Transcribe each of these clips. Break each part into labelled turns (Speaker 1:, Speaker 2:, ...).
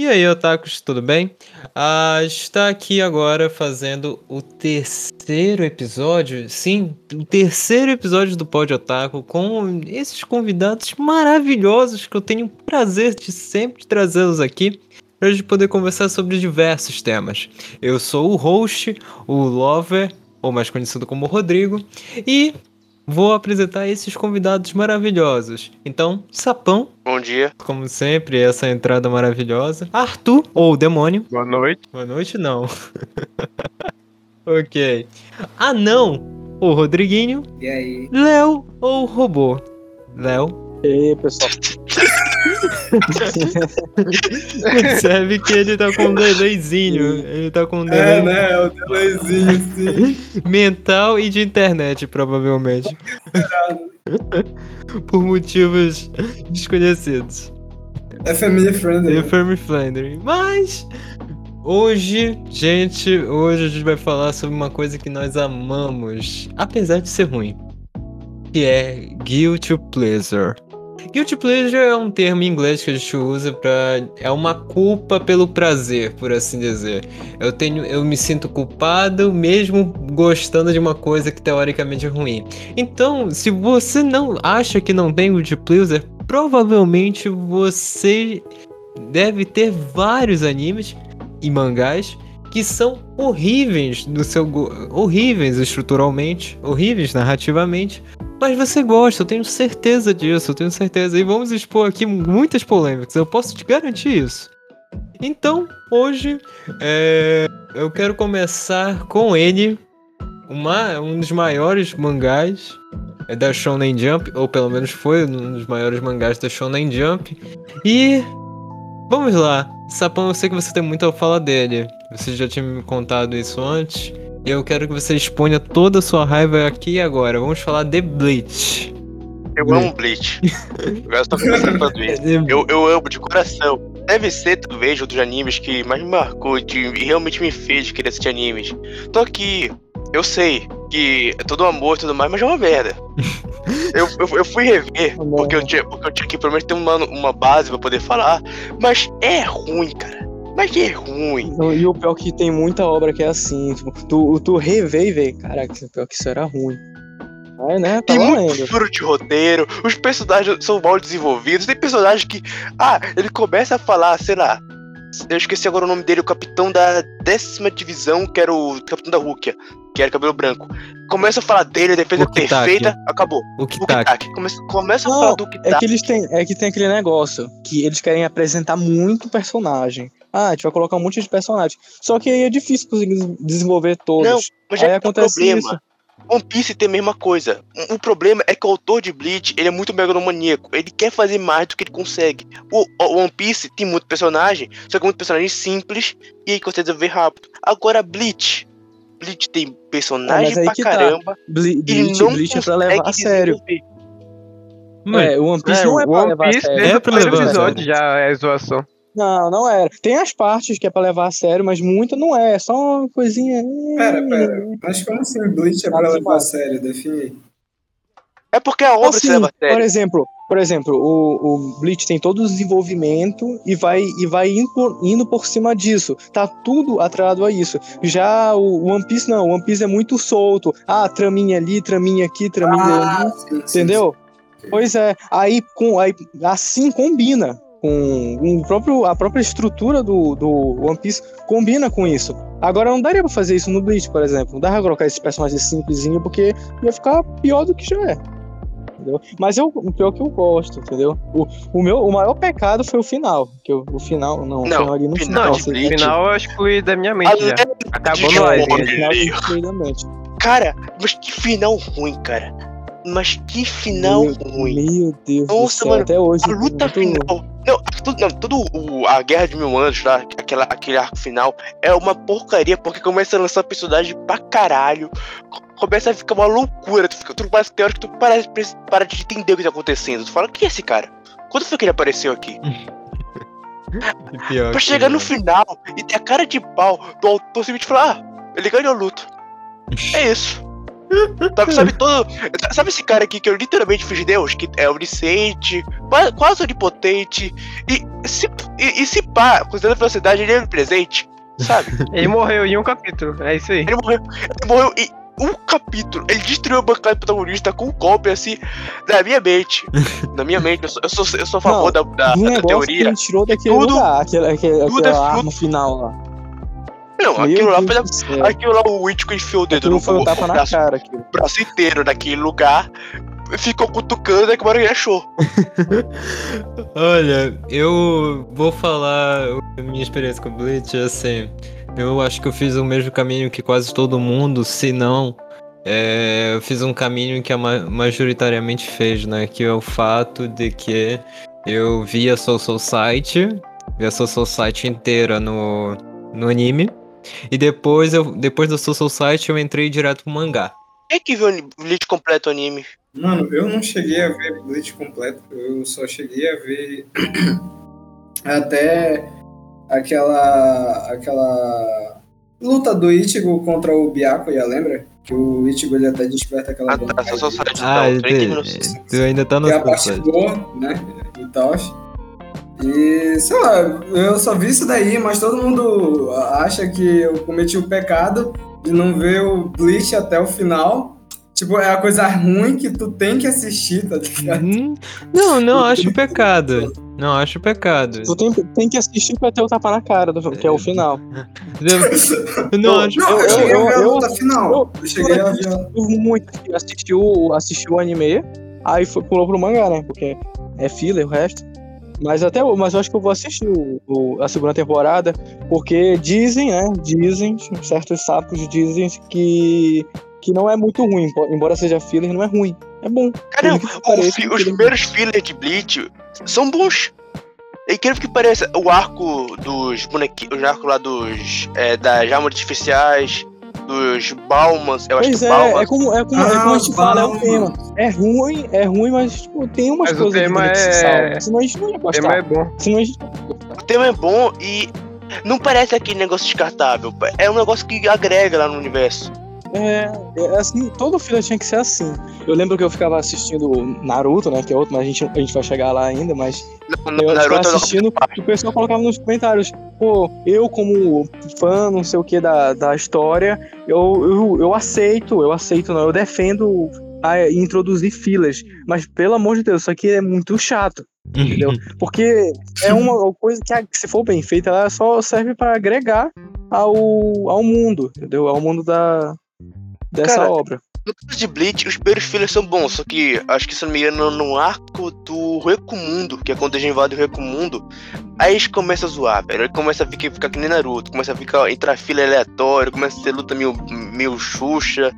Speaker 1: E aí, otakus, tudo bem? Ah, está aqui agora fazendo o terceiro episódio, sim, o terceiro episódio do Pod Otaku com esses convidados maravilhosos que eu tenho o prazer de sempre trazê-los aqui para a gente poder conversar sobre diversos temas. Eu sou o host, o Lover, ou mais conhecido como Rodrigo, e vou apresentar esses convidados maravilhosos. Então, Sapão.
Speaker 2: Bom dia.
Speaker 1: Como sempre, essa entrada maravilhosa. Arthur, ou Demônio.
Speaker 3: Boa noite.
Speaker 1: Boa noite, não. ok. Anão, ou Rodriguinho.
Speaker 4: E aí?
Speaker 1: Léo, ou Robô. Léo.
Speaker 3: E aí, pessoal?
Speaker 1: Percebe que ele tá com um delayzinho. Ele tá com um delay.
Speaker 4: É, né? É o delayzinho, sim.
Speaker 1: Mental e de internet, provavelmente. Por motivos desconhecidos.
Speaker 4: É family friendly.
Speaker 1: É family friendly. Mas. Hoje, gente, hoje a gente vai falar sobre uma coisa que nós amamos, apesar de ser ruim, que é guilty pleasure. Guilty pleasure é um termo em inglês que a gente usa para é uma culpa pelo prazer, por assim dizer. Eu tenho, eu me sinto culpado mesmo gostando de uma coisa que teoricamente é ruim. Então, se você não acha que não tem guilty pleasure, provavelmente você deve ter vários animes e mangás que são horríveis no seu horríveis estruturalmente, horríveis narrativamente, mas você gosta, eu tenho certeza disso, eu tenho certeza. E vamos expor aqui muitas polêmicas, eu posso te garantir isso. Então, hoje, é, eu quero começar com ele, uma, um dos maiores mangás é da Shonen Jump, ou pelo menos foi um dos maiores mangás da Shonen Jump. E vamos lá, Sapão, eu sei que você tem muito a falar dele. Você já tinha me contado isso antes. E eu quero que você exponha toda a sua raiva aqui e agora. Vamos falar de Bleach.
Speaker 2: Eu amo Bleach. eu tô começando isso. Eu, eu amo de coração. Deve ser, talvez, um dos animes que mais me marcou e realmente me fez querer assistir animes. Tô aqui, eu sei que é todo amor e tudo mais, mas é uma merda. eu, eu, eu, fui rever, porque eu, tinha, porque eu tinha que pelo menos ter uma, uma base pra poder falar, mas é ruim, cara. Mas é ruim.
Speaker 3: E o pior é que tem muita obra que é assim. Tipo, tu, tu revê e vê, caraca, pior que isso era ruim. É, né? Tá
Speaker 2: tem muito furo de roteiro, os personagens são mal desenvolvidos, tem personagens que. Ah, ele começa a falar, sei lá. Eu esqueci agora o nome dele, o capitão da décima divisão, que era o capitão da Rúquia, que era cabelo branco. Começa a falar dele, a defesa é perfeita, acabou.
Speaker 1: O Kitaki.
Speaker 2: Começa, começa a falar do
Speaker 3: Kitaki. É que eles têm, é que tem aquele negócio que eles querem apresentar muito personagem. Ah, a gente vai colocar um monte de personagens. Só que aí é difícil conseguir desenvolver todos. Não,
Speaker 2: mas aí é acontece problema. isso. One Piece tem a mesma coisa. O problema é que o autor de Bleach, ele é muito megalomaníaco. Ele quer fazer mais do que ele consegue. O, o One Piece tem muito personagem, só que muito personagem simples e aí consegue desenvolver rápido. Agora Bleach, Bleach tem personagem ah, pra tá. caramba. Tá.
Speaker 3: Ble Bleach, não Bleach é pra levar a sério.
Speaker 1: Mas, é, o One Piece é, não é pra levar a sério. É pra levar
Speaker 3: a sério. já é zoação. Não, não era. Tem as partes que é pra levar a sério, mas muita não é. É só uma coisinha.
Speaker 4: Pera, pera. Mas como assim Bleach é pra levar a sério? Define.
Speaker 2: É porque a obra assim, se leva a sério.
Speaker 3: Por exemplo, por exemplo, o, o Bleach tem todo o desenvolvimento e vai, e vai indo, por, indo por cima disso. Tá tudo atrelado a isso. Já o One Piece não. O One Piece é muito solto. Ah, traminha ali, traminha aqui, traminha ah, ali. Sim, entendeu? Sim, sim. Pois é. Aí, com, aí assim combina com o próprio, a própria estrutura do, do One Piece combina com isso. Agora não daria pra fazer isso no Bleach, por exemplo. Não dá pra colocar esses personagens simplesinho porque ia ficar pior do que já é. Entendeu? Mas eu, o pior que eu gosto, entendeu? O, o, meu, o maior pecado foi o final. Que eu, o final, não,
Speaker 2: não, o final
Speaker 3: ali
Speaker 2: no final. Não,
Speaker 3: assim,
Speaker 2: o
Speaker 3: final
Speaker 2: eu
Speaker 3: excluí da minha mente já. Acabou no live.
Speaker 2: Cara, mas que final ruim, cara. Mas que final
Speaker 3: meu,
Speaker 2: ruim.
Speaker 3: Meu Deus
Speaker 2: Nossa, do
Speaker 3: céu, mano, até hoje.
Speaker 2: A luta muito... final. Não, tudo, não, tudo o, a Guerra de Mil Anos, lá, aquela, aquele arco final, é uma porcaria, porque começa a lançar personagem pra caralho. Começa a ficar uma loucura. Tu, fica, tu parece que tu parece, para de entender o que tá acontecendo. Tu fala, quem é esse cara? Quando foi que ele apareceu aqui? Pra chegar no final e ter a cara de pau do autor simplesmente falar, ah, ele ganhou luta. é isso. Sabe, sabe todo. Sabe esse cara aqui que eu literalmente fiz Deus? Que é onisciente, qua- quase onipotente. E se, e, e se pá, considerando a velocidade, ele é presente. Sabe?
Speaker 5: Ele morreu em um capítulo, é isso aí.
Speaker 2: Ele morreu. Ele morreu em um capítulo. Ele destruiu a bancada protagonista com um golpe assim na minha mente. na minha mente. Eu sou, eu sou, eu sou a favor da, da,
Speaker 3: Do
Speaker 2: da
Speaker 3: negócio que
Speaker 2: teoria.
Speaker 3: ele tirou daquele
Speaker 2: Tudo-
Speaker 3: lugar, aquele, aquele,
Speaker 2: tudo é fruto-
Speaker 3: final lá.
Speaker 2: Não,
Speaker 3: Meu
Speaker 2: aquilo lá, aquilo lá, o Ichigo enfiou o dedo
Speaker 3: Aquilo
Speaker 2: no
Speaker 3: foi um tapa na
Speaker 2: braço,
Speaker 3: cara. Aquilo.
Speaker 2: braço inteiro naquele lugar. Ficou cutucando, é que o ele achou.
Speaker 1: Olha, eu vou falar a minha experiência com Bleach, assim. Eu acho que eu fiz o mesmo caminho que quase todo mundo, se não. é, eu fiz um caminho que a ma- majoritariamente fez, né? Que é o fato de que eu vi a Soul Society, vi a Soul Society inteira no, no anime. E depois, eu, depois do Soul Society eu entrei direto pro mangá.
Speaker 2: Quem é que viu o Bleach completo anime?
Speaker 4: Mano, eu não cheguei a ver Bleach completo, eu só cheguei a ver até aquela aquela luta do Ichigo contra o Byakuya, lembra? Que o Ichigo ele até desperta aquela
Speaker 2: Ah, tá, só só
Speaker 1: Ah, tu,
Speaker 2: 30 minutos.
Speaker 1: tu ainda tá no
Speaker 4: é a parte boa, né? E tal. E, sei lá, eu só vi isso daí, mas todo mundo acha que eu cometi o pecado de não ver o Bleach até o final. Tipo, é a coisa ruim que tu tem que assistir, tá ligado?
Speaker 1: Hum, Não, não acho pecado. Não acho pecado.
Speaker 3: Tu tem, tem que assistir pra ter o tapa na cara, do- que é o final.
Speaker 1: Eu não acho.
Speaker 4: Não, eu,
Speaker 3: eu-
Speaker 4: cheguei
Speaker 3: eu-
Speaker 4: a ver a
Speaker 3: eu-
Speaker 4: luta final. Eu, cheguei a ver.
Speaker 3: Eu muito assistiu, assistiu o anime, aí foi, pulou pro mangá, né? Porque é filler o resto. Mas até mas eu acho que eu vou assistir o, o- a segunda temporada, porque dizem, né? Dizem, certos sapos dizem que, que não é muito ruim. Embora seja filler, não é ruim. É bom.
Speaker 2: Cara,
Speaker 3: Por incrível que
Speaker 2: o
Speaker 3: pareça,
Speaker 2: fi- os primeiros fillers de Bleach são bons. E incrível que pareça, o arco dos bonequinhos, o arco lá dos. É, das armas artificiais, dos Balmas, eu acho
Speaker 3: Pois
Speaker 2: que
Speaker 3: é,
Speaker 2: Balmas.
Speaker 3: é como, é como, é
Speaker 4: Ah,
Speaker 3: como a gente fala, é o
Speaker 4: Balma.
Speaker 3: tema. É ruim, é ruim, mas tipo, tem umas
Speaker 5: Mas o
Speaker 3: coisas
Speaker 5: tema
Speaker 3: ali que se
Speaker 5: é-
Speaker 3: salvam. Senão a gente não ia
Speaker 5: O tema é
Speaker 3: gostar.
Speaker 5: bom.
Speaker 3: Senão a gente
Speaker 2: O tema é bom e não parece aquele negócio descartável. É um negócio que agrega lá no universo.
Speaker 3: É, é assim, todo filler tinha que ser assim. Eu lembro que eu ficava assistindo Naruto, né? Que é outro, mas a gente, a gente vai chegar lá ainda, mas
Speaker 2: No,
Speaker 3: eu ficava
Speaker 2: Naruto é
Speaker 3: assistindo e o pessoal colocava nos comentários, pô, eu como fã, não sei o que, da, da história, eu, eu, eu aceito, eu aceito, não, eu defendo a introduzir fillers, mas pelo amor de Deus, isso aqui é muito chato, entendeu? Porque é uma coisa que, se for bem feita, ela só serve pra agregar ao, ao mundo, entendeu? Ao mundo da, dessa
Speaker 2: Cara,
Speaker 3: obra.
Speaker 2: No caso de Bleach, os primeiros fillers são bons, só que acho que se não me engano, no arco do Recomundo, que é quando eles invadem o Recomundo, aí eles começam a zoar, velho. Aí começa a ficar, ficar que nem Naruto, começa a ficar entrar fila aleatório, começa a ter luta meio, meio Xuxa.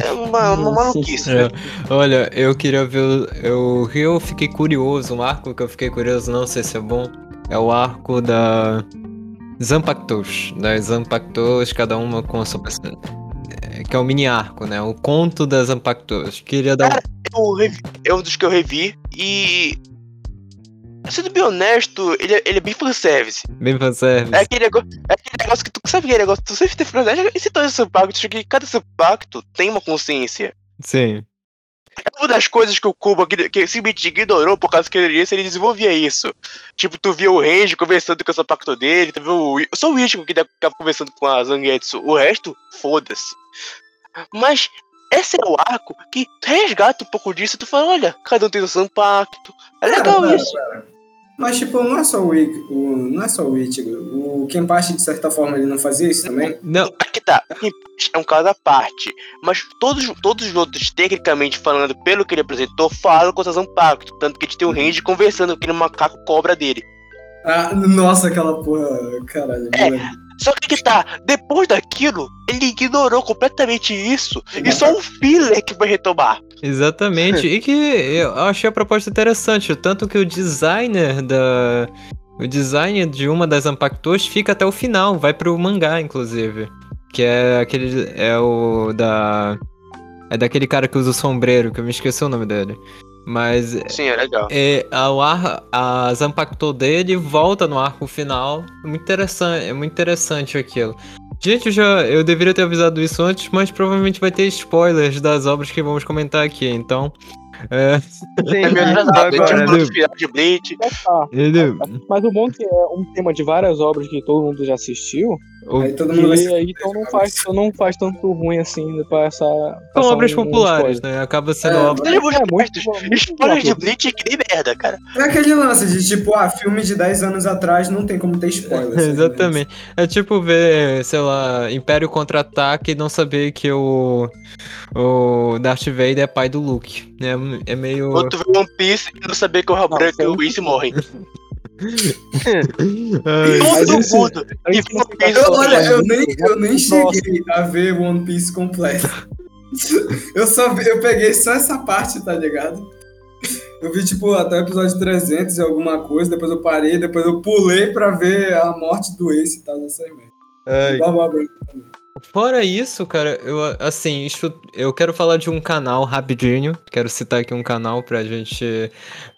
Speaker 2: É uma, uma maluquice,
Speaker 1: É,
Speaker 2: velho.
Speaker 1: olha, eu queria ver. Eu, eu fiquei curioso, um arco que eu fiquei curioso, não sei se é bom. É o arco da Zampactos. Das Zampactos, cada uma com a sua person- é, Que é o mini arco, né? O conto das Zampactos. Queria dar um.
Speaker 2: Eu revi- é um dos que eu revi e. Sendo bem honesto, ele é, ele é bem fanservice.
Speaker 1: Bem fanservice.
Speaker 2: É aquele, negócio, é aquele negócio que tu sabe aquele negócio, tu sempre tem fanservice. E se todo esse pacto, que cada esse pacto tem uma consciência.
Speaker 1: Sim.
Speaker 2: É uma das coisas que o Kuba que, simplesmente ignorou por causa que ele ele desenvolvia isso. Tipo, tu via o Range conversando com esse pacto dele, tu viu o. Só o Ichigo que ficava conversando com a Zangetsu. O resto, foda-se. Mas esse é o arco que resgata um pouco disso e tu fala, olha, cada um tem o seu pacto. É legal isso.
Speaker 4: pera. Mas, tipo, não é só o, o não é só o Ichigo. O Kenpachi, de certa forma, ele não fazia isso também?
Speaker 1: Não,
Speaker 2: Aqui tá, é um caso à parte. Mas todos, todos os outros, tecnicamente falando, pelo que ele apresentou, falam com o pacto. Tanto que a gente tem o Range conversando com aquele macaco cobra dele.
Speaker 4: Ah, nossa, aquela porra, caralho.
Speaker 2: É. Só que que tá, depois daquilo, ele ignorou completamente isso. E só um filler que vai retomar.
Speaker 1: exatamente. e que eu achei a proposta interessante. Tanto que o designer da. O design de uma das Zampactos fica até o final, vai pro mangá, inclusive. Que é aquele. É o da. É daquele cara que usa o sombreiro, que eu me esqueci o nome dele. Mas
Speaker 2: Sim, é legal.
Speaker 1: é, a, o ar, a Zampactou dele volta no arco final. É muito interessante, é muito interessante aquilo. Gente, eu já eu deveria ter avisado isso antes, mas provavelmente vai ter spoilers das obras que vamos comentar aqui, então. É,
Speaker 5: Sim,
Speaker 2: É meio atrasado, é tipo
Speaker 5: né?
Speaker 2: final de
Speaker 1: ele,
Speaker 3: Mas o bom é que é um tema de várias obras que todo mundo já assistiu.
Speaker 1: o-
Speaker 4: Aí todo mundo
Speaker 3: E aí então não faz, então não faz tanto ruim assim pra essa.
Speaker 1: são obras populares, né? Acaba sendo
Speaker 4: É,
Speaker 1: obra.
Speaker 2: Deixa eu
Speaker 3: É, muito, muito
Speaker 2: Spoiler de. Bleach é que nem merda, cara.
Speaker 4: É aquele lance de tipo, ah, filme de 10 anos atrás não tem como ter spoiler. sabe?
Speaker 1: Exatamente. É tipo ver, sei lá, Império Contra-Ataque e não saber que o, o Darth Vader é pai do Luke. É, é meio.
Speaker 2: Ou tu vê One Piece e não saber que o Raul
Speaker 3: Não,
Speaker 2: Branco e o Whis morrem.
Speaker 1: Ai,
Speaker 2: Todo
Speaker 3: isso-
Speaker 2: mundo.
Speaker 3: não
Speaker 4: Eu, olha, eu nem, eu nem cheguei a ver One Piece completo. Eu só vi- eu peguei só essa parte, tá ligado? Eu vi, tipo, até o episódio 300 e alguma coisa, depois eu parei, depois eu pulei pra ver a morte do Ace e tal, nessa aí mesmo.
Speaker 1: ai. Fora isso, cara, eu assim, eu quero falar de um canal rapidinho. Quero citar aqui um canal pra gente,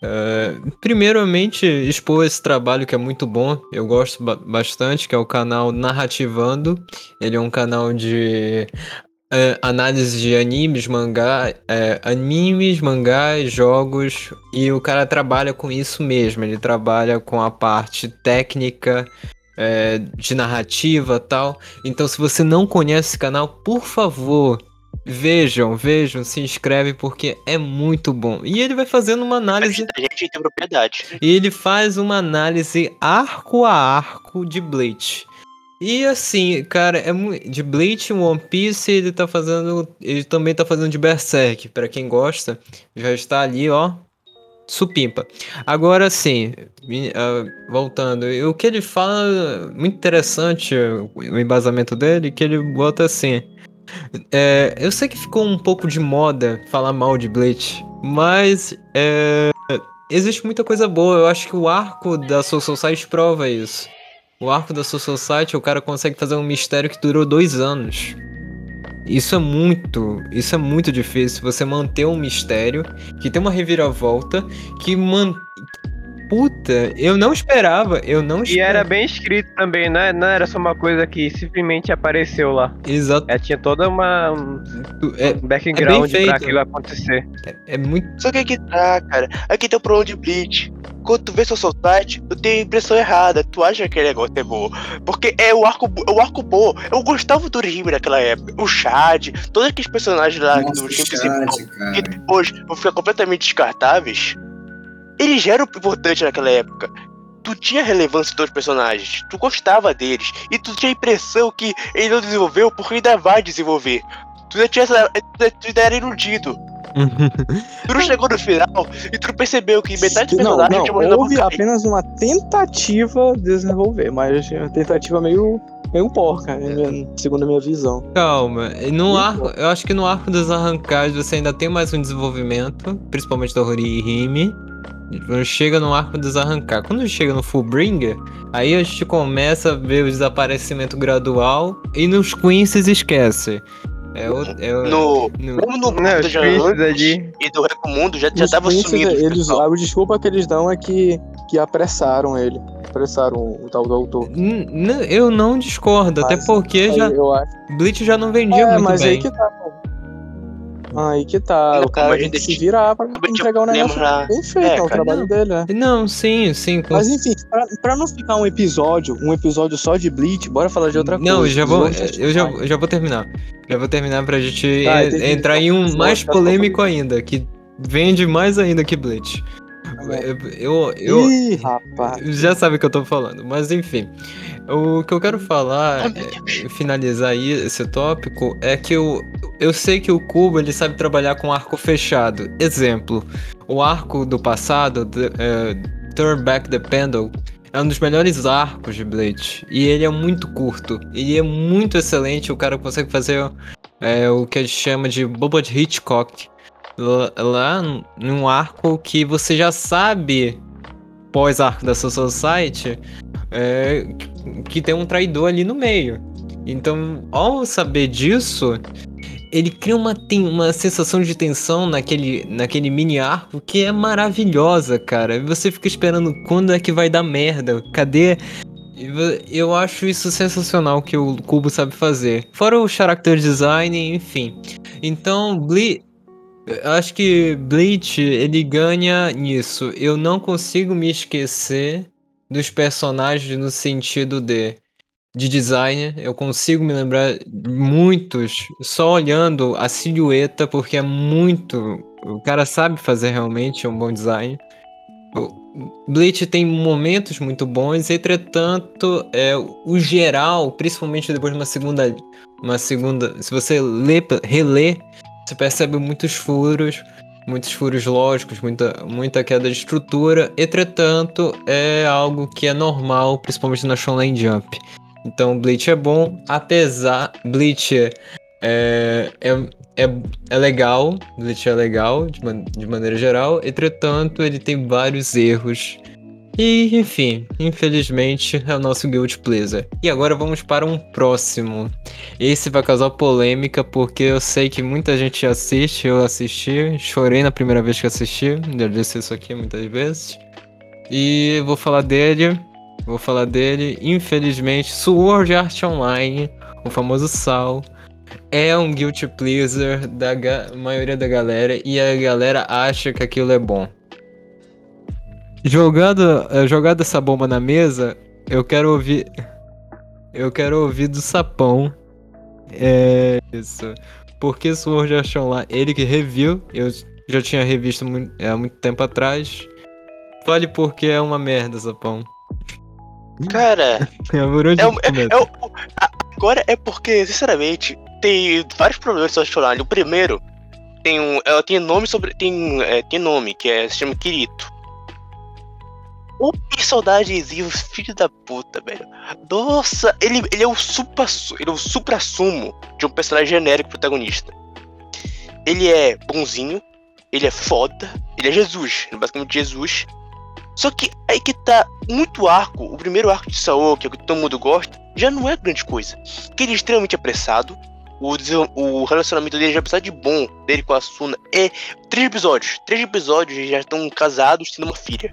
Speaker 1: eh, primeiramente, expor esse trabalho que é muito bom. Eu gosto ba- bastante, que é o canal Narrativando. Ele é um canal de eh, análise de animes, mangá, eh, animes, mangás, jogos. E o cara trabalha com isso mesmo. Ele trabalha com a parte técnica. Eh, de narrativa tal. Então, se você não conhece esse canal, por favor, vejam, vejam, se inscreve porque é muito bom. E ele vai fazendo uma análise,
Speaker 2: A gente tem propriedade.
Speaker 1: e ele faz uma análise arco a arco de Bleach. E assim, cara, é de Bleach, One Piece, ele tá fazendo, ele também tá fazendo de Berserk, Pra quem gosta, já está ali, ó, supimpa. Agora sim, ah, voltando, o que ele fala, muito interessante o embasamento dele, que ele bota assim. é, eu sei que ficou um pouco de moda falar mal de Bleach, mas é, existe muita coisa boa. Eu acho que o arco da Soul Society prova isso. O arco da Soul Society, o cara consegue fazer um mistério que durou dois anos. Isso é muito, isso é muito difícil. Você manter um mistério que tem uma reviravolta que man... Puta, eu não esperava, eu não
Speaker 5: E
Speaker 1: esperava.
Speaker 5: era bem escrito também, né? Não era só uma coisa que simplesmente apareceu lá.
Speaker 1: Exato,
Speaker 5: É, tinha toda uma um
Speaker 1: é,
Speaker 5: background
Speaker 1: feito.
Speaker 5: pra aquilo acontecer.
Speaker 1: é muito.
Speaker 2: Só que aqui tá, cara. Aqui tem o problema de Bleach. Quando tu vê seu site, tu tem a impressão errada. Tu acha que aquele negócio é bom. Porque é o arco, é o arco bom. Eu gostava do Rime naquela época. O Chad, todos aqueles personagens lá
Speaker 4: Nossa,
Speaker 2: do time principal que depois vão ficar completamente descartáveis. Eles já eram importantes naquela época. Tu tinha relevância dos personagens, tu gostava deles, e tu tinha a impressão que ele não desenvolveu porque ainda vai desenvolver. Tu já tinha essa, tu ainda era iludido. Tu não chegou no final e tu percebeu que metade dos
Speaker 3: Não,
Speaker 2: personagens
Speaker 3: não,
Speaker 2: tinha morrido na
Speaker 3: houve apenas uma tentativa de desenvolver, mas uma tentativa meio, meio porca, né, minha- segundo a minha visão.
Speaker 1: Calma, no arco, eu acho que no arco dos arrancados você ainda tem mais um desenvolvimento, principalmente da Hori e Rime. Quando Chega no arco dos arrancados. Quando chega no Fullbringer, aí a gente começa a ver o desaparecimento gradual e nos Queens esquece. É o. É o
Speaker 2: No,
Speaker 1: no-
Speaker 2: como no
Speaker 5: Não,
Speaker 2: mundo
Speaker 5: os
Speaker 2: já
Speaker 5: Princes
Speaker 2: antes
Speaker 5: ali.
Speaker 2: e do Recomundo já, já tava sumido.
Speaker 3: Eles, a desculpa que eles dão é que, que apressaram ele. Apressaram o tal do autor.
Speaker 1: N- eu não discordo, até
Speaker 3: Mas-
Speaker 1: porque
Speaker 3: Aí
Speaker 1: já,
Speaker 3: eu acho.
Speaker 1: Bleach já não vendia
Speaker 3: É,
Speaker 1: muito
Speaker 3: mas
Speaker 1: bem.
Speaker 3: aí que tá. Pô. Aí que tá.
Speaker 2: Não,
Speaker 3: o cara que se virar pra entregar um negócio
Speaker 2: lembrar.
Speaker 3: bem feito,
Speaker 2: É,
Speaker 3: é, o
Speaker 2: cara,
Speaker 3: trabalho
Speaker 1: não.
Speaker 3: dele, né?
Speaker 1: Não, sim, sim. com
Speaker 3: Mas enfim, pra, pra não ficar um episódio, um episódio só de Bleach, bora falar de outra coisa.
Speaker 1: Não, eu já vou, eu já, eu já vou terminar. Já vou terminar pra gente
Speaker 3: Tá,
Speaker 1: entrar em um mais
Speaker 3: tá
Speaker 1: polêmico ainda, que vende mais ainda que Bleach.
Speaker 3: Bom.
Speaker 1: Eu, eu,
Speaker 3: Ih, rapaz.
Speaker 1: já sabe o que eu tô falando, mas enfim. O que eu quero falar, é, finalizar aí esse tópico, é que eu, eu sei que o Cubo ele sabe trabalhar com arco fechado. Exemplo, o arco do passado, the, eh, Turn Back the Pendle, é um dos melhores arcos de Bleach. E ele é muito curto. Ele é muito excelente. O cara consegue fazer é, o que a gente chama de Boba de Hitchcock. Lá, num arco que você já sabe, pós-arco da Soul Society, é, que tem um traidor ali no meio. Então, ao saber disso, ele cria uma, ten- uma sensação de tensão naquele, naquele mini arco que é maravilhosa, cara. E Você fica esperando quando é que vai dar merda. Cadê Eu acho isso sensacional que o Cubo sabe fazer. Fora o character design, enfim. Então, Ble eu acho que Bleach, ele ganha nisso. Eu não consigo me esquecer dos personagens no sentido de de design. Eu consigo me lembrar muitos só olhando a silhueta, porque é muito. O cara sabe fazer realmente um bom design. Bleach tem momentos muito bons, entretanto, é, o geral, principalmente depois de uma segunda. Uma segunda. Se você lê, relê, você percebe muitos furos, muitos furos lógicos, muita, muita queda de estrutura. Entretanto, é algo que é normal, principalmente na Shonen Jump. Então, Bleach é bom, apesar. Bleach é, é, é, é legal, Bleach é legal de, man- de maneira geral, entretanto, ele tem vários erros. E, enfim, infelizmente é o nosso Guilty Pleasure. E agora vamos para um próximo. Esse vai causar polêmica porque eu sei que muita gente assiste, eu assisti, chorei na primeira vez que assisti, já disse isso aqui muitas vezes. E vou falar dele, vou falar dele, infelizmente, Sword Art Online, o famoso Sal, é um guilty pleaser da maioria da galera e a galera acha que aquilo é bom. Jogando, eh, jogando essa bomba na mesa, eu quero ouvir. Eu quero ouvir do sapão. É isso. Porque Sword Art Online, ele que reviu, eu já tinha revisto é, há muito tempo atrás. Fale porque é uma merda, sapão.
Speaker 2: Cara,
Speaker 1: É
Speaker 2: é, é a- agora é porque, sinceramente, tem vários problemas Art Online. O primeiro, tem um. Ela tem nome sobre. Tem, é, tem nome, que é, se chama Kirito. O personagemzinho, filho da puta, velho. Nossa, ele, ele é o supra, ele é o supra-sumo de um personagem genérico protagonista. Ele é bonzinho, ele é foda, ele é Jesus, basicamente Jesus. Só que aí que tá muito arco, o primeiro arco de Saô, que é o que todo mundo gosta, já não é grande coisa. Porque ele é extremamente apressado. O, o relacionamento dele, já apesar de bom, dele com a Suna, é três episódios. Três episódios já estão casados, tendo uma filha.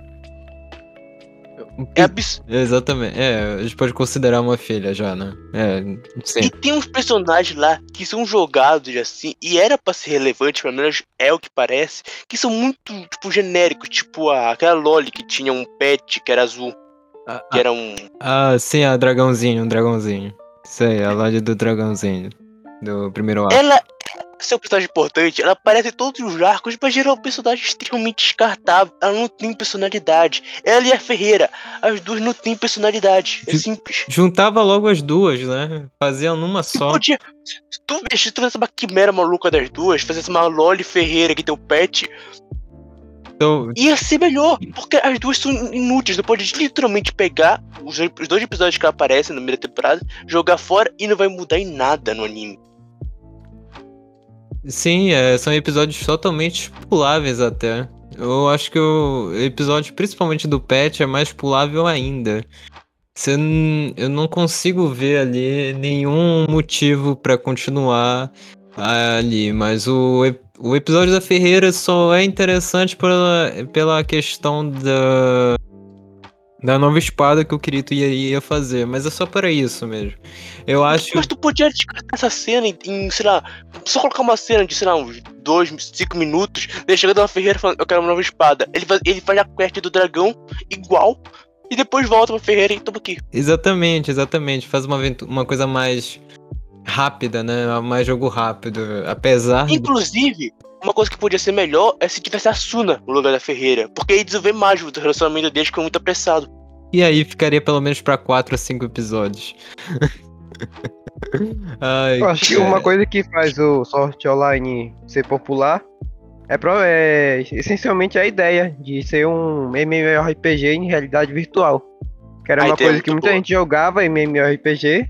Speaker 2: É absurdo.
Speaker 1: Exatamente. É, a gente pode considerar uma filha já, né? É, sim.
Speaker 2: E tem uns personagens lá que são jogados assim, e era pra ser relevante, pelo menos é o que parece, que são muito, tipo, genéricos, tipo a, aquela Loli que tinha um pet que era azul,
Speaker 1: Ah,
Speaker 2: que era um.
Speaker 1: Ah, sim, a dragãozinho, um dragãozinho. Sei, a loja do dragãozinho. Do primeiro arco.
Speaker 2: Ela é um personagem importante, ela aparece em todos os arcos, mas geral é um personagem extremamente descartável. Ela não tem personalidade. Ela e a Ferreira, as duas não têm personalidade. É simples.
Speaker 1: Juntava logo as duas, né? Faziam numa
Speaker 2: Tu
Speaker 1: só.
Speaker 2: podia. Se tu, se tu fizesse uma quimera maluca das duas, fizesse uma Loli Ferreira que tem o pet,
Speaker 1: Então,
Speaker 2: ia ser melhor, porque as duas são inúteis. Tu pode literalmente pegar os, dois episódios que aparecem na primeira temporada, jogar fora e não vai mudar em nada no anime.
Speaker 1: Sim, é, são episódios totalmente puláveis até. Eu acho que o episódio, principalmente do Pet, é mais pulável ainda. Você eu não consigo ver ali nenhum motivo pra continuar ali, mas o, o episódio da Ferreira só é interessante pela, pela questão da, da nova espada que o Kirito ia, ia fazer, mas é só para isso mesmo. Eu acho.
Speaker 2: Mas tu podia descartar essa cena em, em, sei lá, só colocar uma cena de, sei lá, uns dois, cinco minutos, ele chegando na Ferreira falando, eu quero uma nova espada. Ele faz, ele faz a quest do dragão igual, e depois volta pra Ferreira e toma aqui.
Speaker 1: Exatamente, exatamente. Faz uma, uma coisa mais rápida, né? Mais jogo rápido. Apesar de.
Speaker 2: Uma coisa que podia ser melhor é se tivesse a Suna no lugar da Ferreira, porque aí desenvolver mais o relacionamento deles que é muito apressado.
Speaker 1: E aí ficaria pelo menos pra 4 a 5 episódios. Ai,
Speaker 5: Eu acho que uma coisa que faz o Sword Online ser popular é, pro- é essencialmente a ideia de ser um MMORPG em realidade virtual. Que era
Speaker 2: A
Speaker 5: uma
Speaker 2: é
Speaker 5: coisa que muita
Speaker 2: boa.
Speaker 5: gente jogava MMORPG,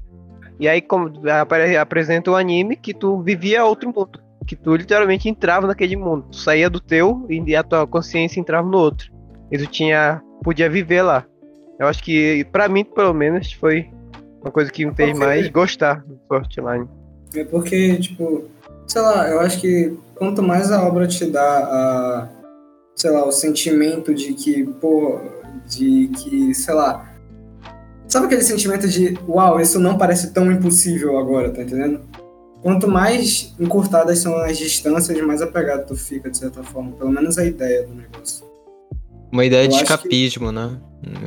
Speaker 5: e aí como apare- apresenta o anime que tu vivia outro mundo. Que tu literalmente entrava naquele mundo. Tu saía do teu e a tua consciência entrava no outro. E tu tinha. podia viver lá. Eu acho que, pra mim, pelo menos, foi uma coisa que me fez
Speaker 4: Ok.
Speaker 5: mais gostar do Sword Online.
Speaker 4: É porque, tipo, sei lá, eu acho que quanto mais a obra te dá a, sei lá, o sentimento de que, pô, de que, sei lá, Sabe aquele sentimento de, uau, isso não parece tão impossível agora, tá entendendo? Quanto mais encurtadas são as distâncias, mais apegado tu fica, de certa forma. Pelo menos a ideia do negócio.
Speaker 1: Uma ideia
Speaker 4: Eu
Speaker 1: de
Speaker 4: acho que-
Speaker 1: escapismo, né?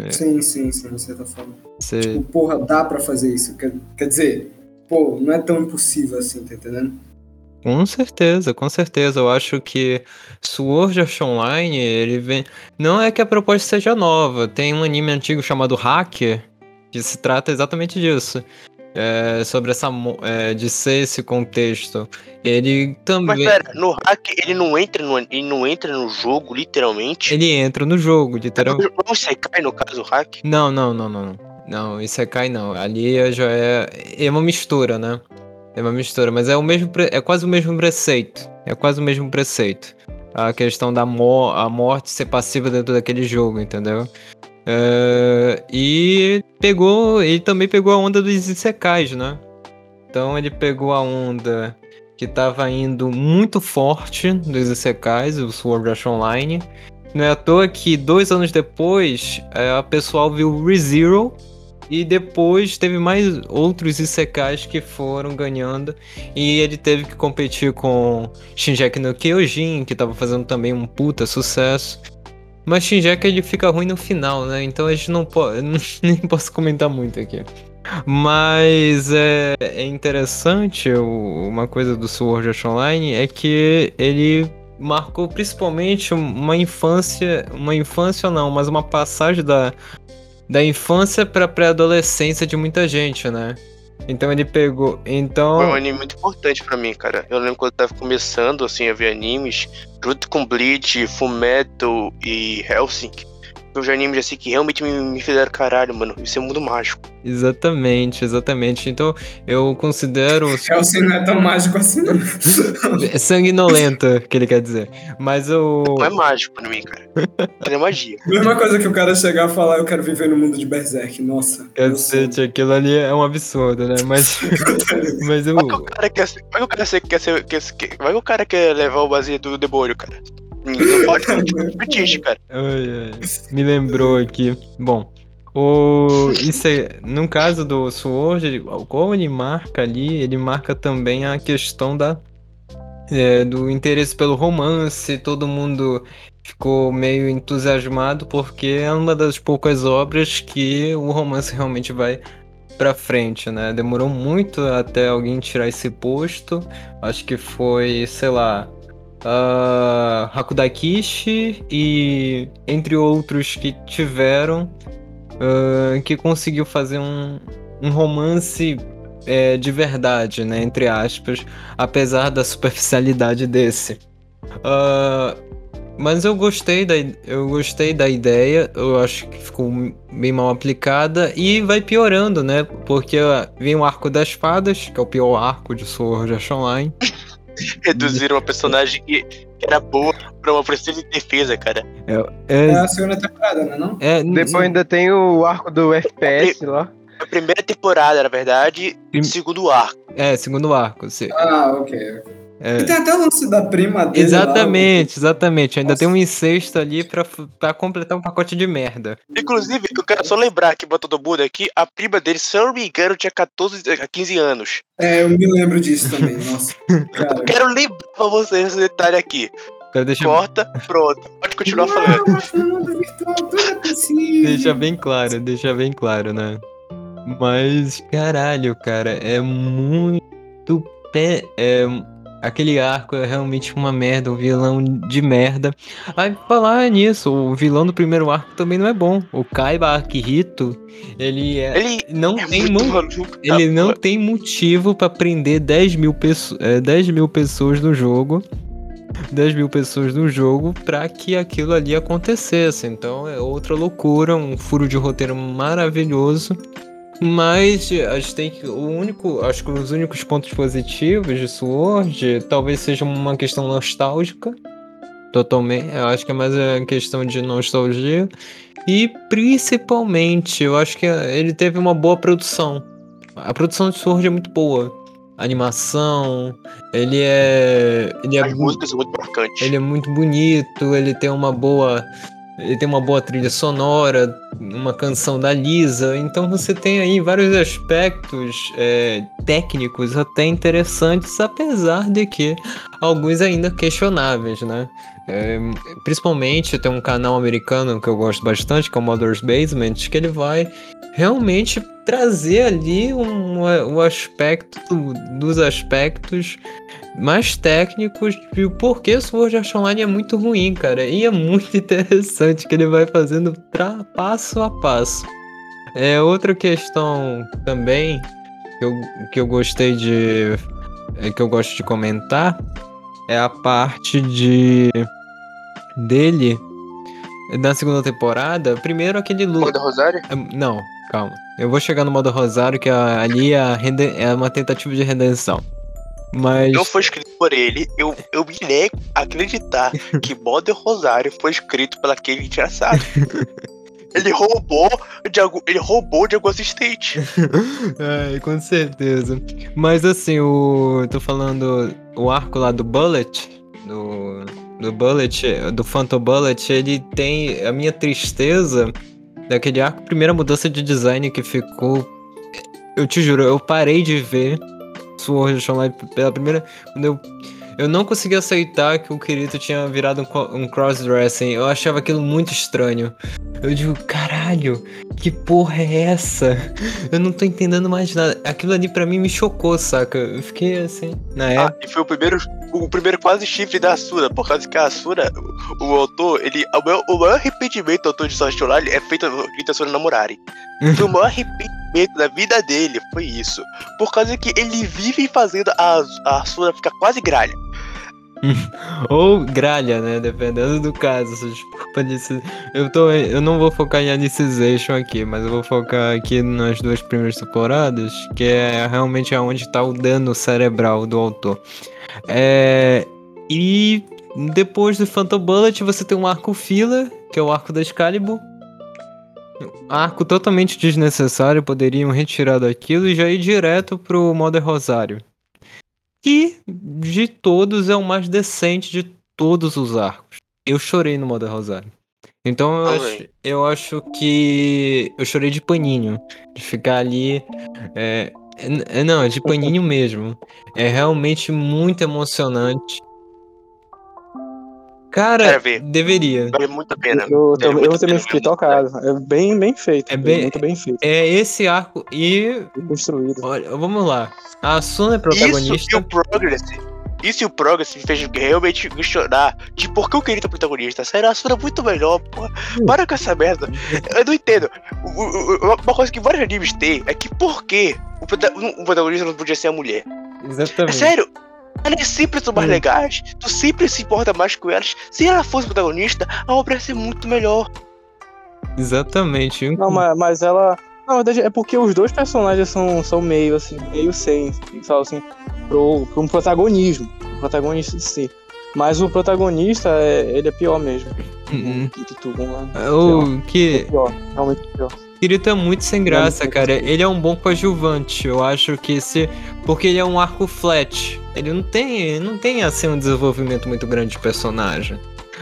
Speaker 1: É,
Speaker 4: Sim, sim, sim, de certa forma.
Speaker 1: Você...
Speaker 4: Tipo, porra, dá pra fazer isso. Quer, quer dizer, pô, não é tão impossível assim, tá entendendo?
Speaker 1: Com certeza, com certeza. Eu acho que Sword Art Online, ele vem. Não é que a proposta seja nova. Tem um anime antigo chamado Hacker, que se trata exatamente disso. É, sobre essa. é, de ser esse contexto. Ele
Speaker 2: Mas
Speaker 1: também.
Speaker 2: pera, no hack ele não entra no, ele não entra no jogo, literalmente.
Speaker 1: Ele entra no jogo, literalmente.
Speaker 2: Não você cai no caso hack.
Speaker 1: Não, não, não, não. não. Não, Isekai não. Ali já é. É uma mistura, né? É uma mistura, mas é o mesmo. pre- É quase o mesmo preceito. É quase o mesmo preceito. A questão da mo a morte ser passiva dentro daquele jogo, entendeu? É, e pegou. Ele também pegou a onda dos Isekais, né? Então ele pegou a onda que tava indo muito forte dos Isekais, o Sword Art Online. Não é à toa que dois anos depois é, a pessoal viu ReZero e depois teve mais outros Isekais que foram ganhando e ele teve que competir com Shinjeki no Kyojin, que tava fazendo também um puta sucesso. Mas Shinjeki ele fica ruim no final, né? Então a gente não pode. Nem posso comentar muito aqui. Mas é, é interessante o- uma coisa do Sword Art Online é que ele marcou principalmente uma infância, uma infância não, mas uma passagem da, da infância pra pré-adolescência de muita gente, né? Então ele pegou, então
Speaker 2: Foi um anime muito importante pra mim, cara. Eu lembro quando eu tava começando, assim, a ver animes, junto com Bleach, Fullmetal e Hellsing. Os animes, assim, que realmente me, me fizeram caralho, mano. Isso é um mundo mágico.
Speaker 1: exatamente, exatamente. Então eu considero
Speaker 4: Chelsea não é tão mágico assim, não.
Speaker 1: é sanguinolento que ele quer dizer. Mas o
Speaker 2: Não é mágico pra mim, cara. É magia.
Speaker 4: Mesma coisa que o cara chegar e falar, eu quero viver no mundo de Berserk. Nossa.
Speaker 1: cacete, aquilo ali é um absurdo, né? Mas mas eu
Speaker 2: Vai que o cara quer ser. Vai que o cara quer ser. Quer, vai que o cara quer levar o vazio do demônio, cara. Não pode tipo cara.
Speaker 1: Ai, ai, me lembrou aqui. Bom, o isso é, no caso do Sword, como ele marca ali, ele marca também a questão da é, do interesse pelo romance. Todo mundo ficou meio entusiasmado porque é uma das poucas obras que o romance realmente vai pra frente, né? Demorou muito até alguém tirar esse posto. Acho que foi, sei lá, ah, Hakudakishi e entre outros que tiveram ah, que conseguiu fazer um, um romance é, de verdade, né? Entre aspas, apesar da superficialidade desse. Ah, mas eu gostei da, eu gostei da ideia, eu acho que ficou bem mal aplicada e vai piorando, né? Porque vem o arco das fadas, que é o pior arco de Sword Art Online.
Speaker 2: Reduziram uma personagem que, que era boa pra uma precisa de defesa, cara.
Speaker 4: É
Speaker 1: É,
Speaker 4: a segunda temporada, né? Não?
Speaker 1: é,
Speaker 5: Depois ainda tem o arco do FPS lá.
Speaker 2: A primeira temporada, na verdade,
Speaker 1: Prim-
Speaker 2: segundo arco.
Speaker 1: é, segundo arco. se-
Speaker 4: Ah, ok.
Speaker 1: É.
Speaker 4: E tem até o lance da prima dele. lá,
Speaker 1: Exatamente, exatamente. Ainda
Speaker 4: Nossa.
Speaker 1: tem um incesto ali pra, pra completar um pacote de merda.
Speaker 2: Inclusive, eu quero só lembrar que pra todo mundo aqui, a prima dele, se eu não me engano, tinha 14 a 15 anos.
Speaker 4: É, eu me lembro disso também. Nossa. Cara.
Speaker 2: Quero lembrar pra vocês esse detalhe aqui.
Speaker 1: Deixar,
Speaker 2: Corta, pronto. Pode continuar falando.
Speaker 4: Virtual tudo é
Speaker 1: deixa bem claro, deixa bem claro, né? Mas, caralho, cara, é muito. Pé, é, aquele arco é realmente uma merda, um vilão de merda. Aí, falar nisso, o vilão do primeiro arco também não é bom. O Kaiba Akihito, ele é.
Speaker 2: Ele
Speaker 1: Não
Speaker 2: é
Speaker 1: tem
Speaker 2: maluco.
Speaker 1: Ele
Speaker 2: tá?
Speaker 1: não tem motivo pra prender 10 mil, é, 10 mil pessoas no jogo. 10 mil pessoas no jogo pra que aquilo ali acontecesse. Então é outra loucura, um furo de roteiro maravilhoso. Mas a gente tem que. O único. Acho que os únicos pontos positivos de Sword talvez seja uma questão nostálgica. Totalmente. Eu acho que é mais a questão de nostalgia. E principalmente, eu acho que ele teve uma boa produção. A produção de Sword é muito boa. A animação, ele é. Ele é,
Speaker 2: As
Speaker 1: bu-
Speaker 2: músicas são muito marcantes.
Speaker 1: ele é muito bonito, ele tem uma boa. Ele tem uma boa trilha sonora, uma canção da Lisa. Então você tem aí vários aspectos é, técnicos até interessantes, apesar de que alguns ainda questionáveis, né? É, principalmente tem um canal americano que eu gosto bastante, que é o Mother's Basement, que ele vai realmente trazer ali um, um aspecto dos aspectos mais técnicos de porquê o Sword Art Online é muito ruim, cara. E é muito interessante que ele vai fazendo passo a passo. É outra questão também que eu, que eu gostei de. É, que eu gosto de comentar é a parte de. dele. Na segunda temporada, primeiro aquele
Speaker 2: look. Modo Rosário?
Speaker 1: É, não, calma. Eu vou chegar no modo Rosário, que ali é, a é uma tentativa de redenção. Mas.
Speaker 2: Não foi escrito por ele. Eu, eu me nego a acreditar que Modern Rosário foi escrito pelo aquele desgraçado. Ele roubou de algum, ele roubou de algum assistente.
Speaker 1: Ai, com certeza. Mas assim, o. tô falando o arco lá do Bullet, do do Bullet, do Phantom Bullet, ele tem a minha tristeza daquele arco, primeira mudança de design que ficou. Eu te juro, eu parei de ver Sword Online pela primeira. Quando eu, eu não consegui aceitar que o Kirito tinha virado um, um crossdressing. Eu achava aquilo muito estranho. Eu digo, caralho, que porra é essa? Eu não tô entendendo mais nada. Aquilo ali pra mim me chocou, saca? Eu fiquei assim, na ah, época.
Speaker 2: Ah, e foi o primeiro, o primeiro quase chifre da Asura, por causa que a Asura, o, o autor, ele. O maior, o maior arrependimento do autor de Online é feito feito a Asura namorarem. Foi o maior arrependimento da vida dele, foi isso. Por causa que ele vive fazendo a, a Asuna ficar quase gralha.
Speaker 1: Ou gralha, né? Dependendo do caso. Desculpa disso. Eu, tô, eu não vou focar em Alicization aqui, mas eu vou focar aqui nas duas primeiras temporadas, que é realmente aonde tá o dano cerebral do autor. É, e depois do Phantom Bullet você tem um arco fila, que é o arco da Excalibur. Arco totalmente desnecessário, poderiam retirar daquilo e já ir direto pro Modern Rosário que de todos é o mais decente de todos os arcos. Eu chorei no Moda Rosário. Então eu acho, eu acho, que eu chorei de paninho. De ficar ali. É, é, não, é de paninho mesmo. É realmente muito emocionante. Cara, deveria.
Speaker 2: Vale muito a pena.
Speaker 3: Eu, eu, eu também fiquei tocado. É bem, bem feito. É bem, muito bem feito.
Speaker 1: É esse arco e.
Speaker 3: construído.
Speaker 1: Olha, vamos lá. A Asuna é protagonista.
Speaker 2: Isso e o Progress. Isso e o Progress me fez realmente questionar de por que eu queria ter protagonista. Sério, a Asuna é muito melhor, porra. Para com essa merda. Eu não entendo. Uma coisa que vários animes têm é que por que o protagonista não podia ser a mulher?
Speaker 1: Exatamente. É
Speaker 2: sério, elas sempre são mais legais, tu sempre se importa mais com elas. Se ela fosse protagonista, a obra ia ser muito melhor.
Speaker 1: Exatamente.
Speaker 3: Não, mas, mas ela. Na verdade, é porque os dois personagens são, são meio assim, meio sem, sabe assim, pro, pro um protagonismo. O protagonista de si. Mas o protagonista, é, ele é pior mesmo.
Speaker 1: Uhum. O que. É pior, realmente pior. Kirito é muito sem graça, cara. Ele é um bom coadjuvante. Eu acho que se. Porque ele é um arco flat. Ele não tem. Não tem assim um desenvolvimento muito grande de personagem.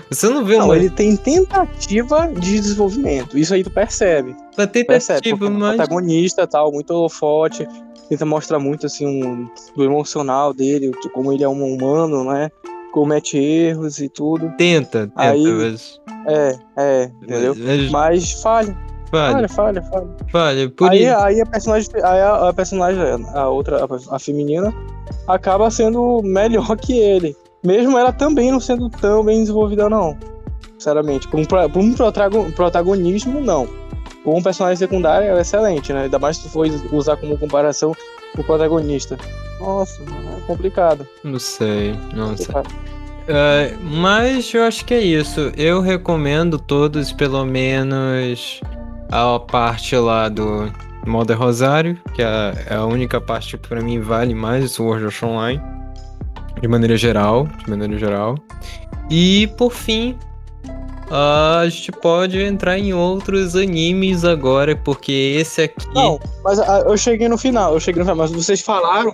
Speaker 1: Você não vê
Speaker 3: não, uma... ele tem tentativa de desenvolvimento. Isso aí tu percebe.
Speaker 1: A tentativa, percebe, mas...
Speaker 3: O protagonista tal, muito forte. Tenta mostrar muito assim um, do emocional dele, como ele é um humano, né? Comete erros e tudo.
Speaker 1: Tenta, tenta,
Speaker 3: aí, mas... É, é, entendeu? Mas, mas falha. Falha, falha, falha.
Speaker 1: Falha, por
Speaker 3: aí, isso. Aí a personagem, aí a, a personagem, a outra, a, a feminina, acaba sendo melhor que ele. Mesmo ela também não sendo tão bem desenvolvida, não. Sinceramente. Por um, por um protagonismo, não. Por um personagem secundário, ela é excelente, né? Ainda mais se tu for usar como comparação o protagonista. Nossa, é complicado.
Speaker 1: Não sei, não sei. Uh, mas eu acho que é isso. Eu recomendo todos, pelo menos, a parte lá do Modern Rosário, que é, é a única parte que pra mim vale mais o World of Online. De maneira geral, de maneira geral. E por fim, a gente pode entrar em outros animes agora, porque esse aqui.
Speaker 3: Não, mas eu cheguei no final, eu cheguei no final, mas vocês falaram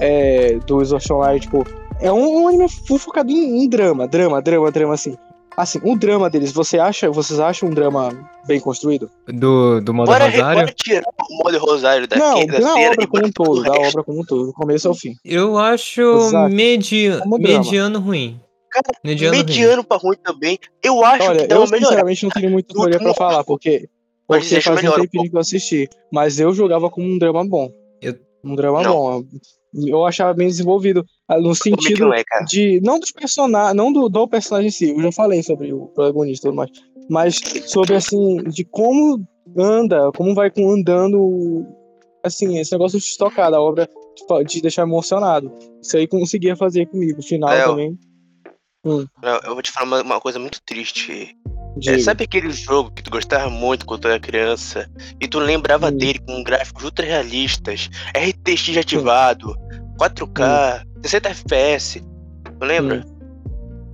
Speaker 3: é, do Sword Online, tipo, é um, um anime focado em, em, drama, drama, drama, drama, assim. Assim, o drama deles, você acha, vocês acham um drama bem construído?
Speaker 1: Do, do modo
Speaker 2: Bora,
Speaker 1: Rosário?
Speaker 2: bora tirar o modo Rosário daqui,
Speaker 3: não,
Speaker 2: da cena
Speaker 3: obra como um todo, da obra como um todo, do começo ao fim.
Speaker 1: Eu acho medi...
Speaker 3: Como drama.
Speaker 1: mediano ruim.
Speaker 2: Cara,
Speaker 1: mediano, ruim.
Speaker 2: Mediano pra ruim também. Eu acho
Speaker 3: Olha,
Speaker 2: que
Speaker 3: eu sinceramente não tenho muita teoria pra falar, porque, porque
Speaker 2: deixa
Speaker 3: faz um
Speaker 2: melhor um
Speaker 3: tempinho que eu assisti. Mas eu jogava como um drama bom.
Speaker 1: Eu-
Speaker 3: Um drama
Speaker 2: Não.
Speaker 3: bom. Eu achava bem desenvolvido. Ah, No
Speaker 2: é
Speaker 3: sentido
Speaker 2: é,
Speaker 3: de. Não dos personagens. Não do, do personagem em si. Eu já falei sobre o protagonista e tudo mais. Mas sobre assim, de como anda, como vai com- andando. Assim, esse negócio de estocar da obra de te deixar emocionado. Isso aí conseguia fazer comigo. O final
Speaker 2: Léo.
Speaker 3: também.
Speaker 2: Não, Eu vou te falar uma, uma coisa muito triste. É, sabe aquele jogo que tu gostava muito quando tu era criança e tu lembrava
Speaker 3: Hum.
Speaker 2: dele com gráficos ultra realistas, RTX ativado, 4K, 60 FPS, tu lembra?
Speaker 3: Hum.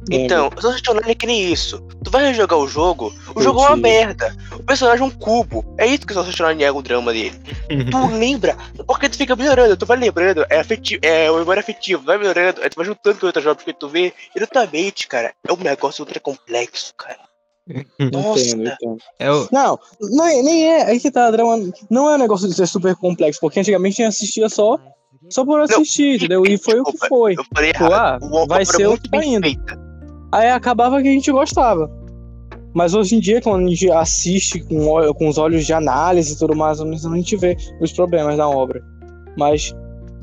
Speaker 2: Então, o Social Online é que nem isso. Tu vai rejogar o jogo, o jogo é uma
Speaker 3: Entendi.
Speaker 2: merda. O personagem é um cubo. É isso que o Social Online é o drama dele. tu lembra, porque tu fica melhorando, tu vai lembrando, é afetivo, é o memória afetivo, vai melhorando, aí tu vai juntando com outros jogos que tu vê, e na tua mente, cara, é um negócio ultra complexo, cara. Nossa,
Speaker 3: Entendo, entendo.
Speaker 1: É o...
Speaker 3: Não, não é- nem é. Aí que tá, drama. Não é um negócio de ser super complexo, porque antigamente a gente assistia só, só por assistir, entendeu? E foi o que
Speaker 2: desculpa,
Speaker 3: foi.
Speaker 2: eu falei
Speaker 3: Pô,
Speaker 2: errado.
Speaker 3: ah, vai ser o que tá
Speaker 2: bem
Speaker 3: indo.
Speaker 2: feita.
Speaker 3: Aí acabava que a gente gostava. Mas hoje em dia, quando a gente assiste com, com os olhos de análise e tudo mais, a gente vê os problemas da obra. Mas,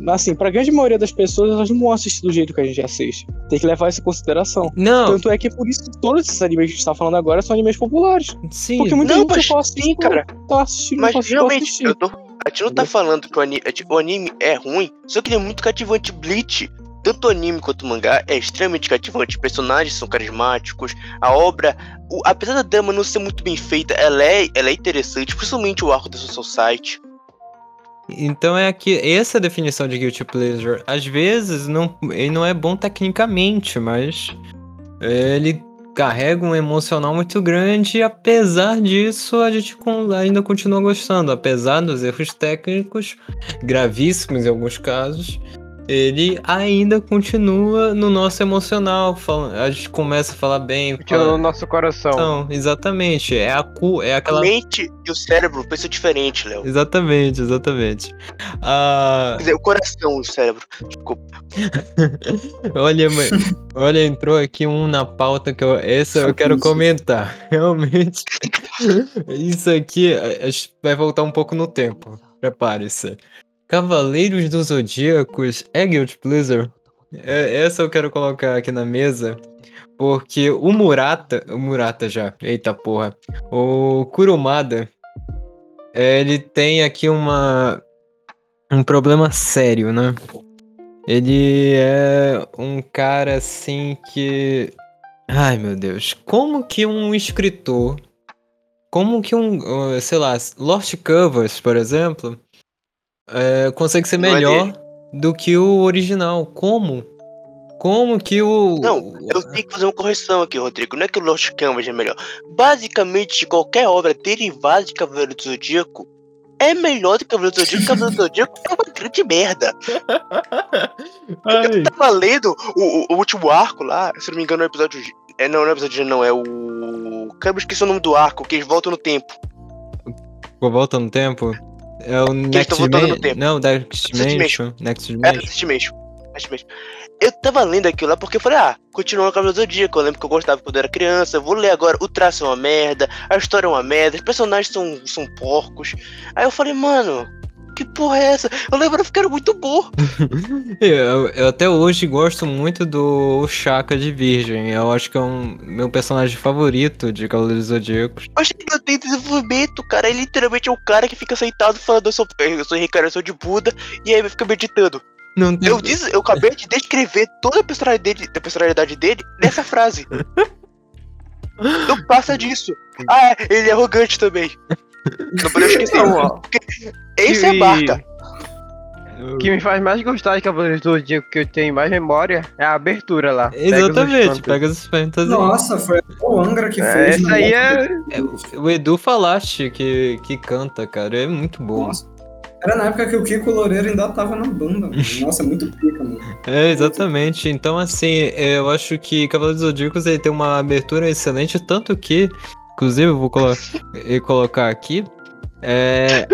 Speaker 3: assim, pra grande maioria das pessoas, elas não vão assistir do jeito que a gente assiste. Tem que levar isso em consideração.
Speaker 1: Não,
Speaker 3: Tanto é que por isso que todos esses animes que a gente tá falando agora são animes populares.
Speaker 1: sim.
Speaker 3: Porque muita
Speaker 2: Não,
Speaker 3: gente
Speaker 2: mas
Speaker 3: só assiste
Speaker 2: sim,
Speaker 3: por-
Speaker 2: cara.
Speaker 3: tá assistindo,
Speaker 2: Mas realmente, eu tô, a gente não tá falando que o anime, o anime é ruim, só que ele é muito cativante. Bleach, tanto o anime quanto o mangá, é extremamente cativante. Os personagens são carismáticos, a obra, o- apesar da drama não ser muito bem feita, ela é, ela é interessante, principalmente o arco da Society.
Speaker 1: Então é aqui, essa definição de guilty pleasure, às vezes não, ele não é bom tecnicamente, mas ele carrega um emocional muito grande e apesar disso a gente ainda continua gostando, apesar dos erros técnicos gravíssimos em alguns casos, ele ainda continua no nosso emocional, fala- a gente começa a falar bem,
Speaker 5: Continua
Speaker 1: fala-
Speaker 5: no nosso coração.
Speaker 1: Não, exatamente, é a cu, é aquela
Speaker 2: A mente e o cérebro pensam diferente, Léo.
Speaker 1: Exatamente, exatamente. Ah,
Speaker 2: Quer dizer, o coração e o cérebro. Desculpa.
Speaker 1: olha, mãe, olha, entrou aqui um na pauta que eu, essa eu quero comentar. Realmente, isso aqui a, a gente vai voltar um pouco no tempo. Prepare-se. Cavaleiros dos Zodíacos é Guilty Pleasure? É, essa eu quero colocar aqui na mesa. Porque o Murata. O Murata já. Eita porra. O Kurumada. Ele tem aqui uma. Um problema sério, né? Ele é um cara assim que. Ai meu Deus. Como que um escritor. Como que um. Sei lá, Lost Covers, por exemplo. É, consegue ser
Speaker 2: Não é
Speaker 1: melhor do que o original? Como? Como que o.
Speaker 2: Não, eu tenho que fazer uma correção aqui, Rodrigo. Não é que o Lost Canvas é melhor. Basicamente, qualquer obra derivada de Cavaleiro do Zodíaco é melhor do que Cavaleiro do Zodíaco. Cavaleiro do Zodíaco é uma grande merda.
Speaker 1: Ai.
Speaker 2: Eu tava lendo o, o- último arco lá, se não me engano, é o episódio. É, não, não é o episódio, não, é o. Eu esqueci o nome do arco, que eles voltam no tempo.
Speaker 1: Volta no tempo? É o Next Dimension? Não, Next
Speaker 2: Next
Speaker 1: Dimension. Next
Speaker 2: É,
Speaker 1: Dimension.
Speaker 2: recentemente. recentemente. Eu tava lendo aquilo lá porque eu falei, ah, continua o Cavaleiro do Zodíaco. Eu lembro que eu gostava quando eu era criança. Eu vou ler agora. O traço é uma merda, a história é uma merda, os personagens são, são porcos. Aí eu falei, mano, que porra é essa? Eu lembro que era muito bom.
Speaker 1: Eu, eu até hoje gosto muito do Chaka de Virgem. Eu acho que é um meu personagem favorito de Cavaleiros Zodíacos.
Speaker 2: Eu achei que não tem desenvolvimento, cara. Ele literalmente é o cara que fica sentado falando, eu sou, eu sou reencarnação de Buda, e aí fica meditando.
Speaker 1: Não tem...
Speaker 2: Eu disse, eu acabei de descrever toda a personalidade dele, a personalidade dele nessa frase. Não passa disso. Ah, ele é arrogante também. Não podemos esquecer.
Speaker 5: Ó,
Speaker 2: Esse é barca.
Speaker 5: O que me faz mais gostar de Cavaleiros do Zodíaco, que eu tenho mais memória, é a abertura lá.
Speaker 1: Exatamente, pega os fantasy.
Speaker 4: Nossa, foi o Angra que
Speaker 5: É,
Speaker 4: fez.
Speaker 5: essa aí é.
Speaker 1: O Edu falaste que, que canta, cara. É muito bom.
Speaker 4: Nossa. Era na época que o Kiko Loureiro ainda tava na banda, mano. Nossa, é muito pica, mano.
Speaker 1: É, exatamente. Então, assim, é, eu acho que Cavaleiros do Zodíacos ele tem uma abertura excelente, tanto que, inclusive, eu vou colo colocar aqui. É,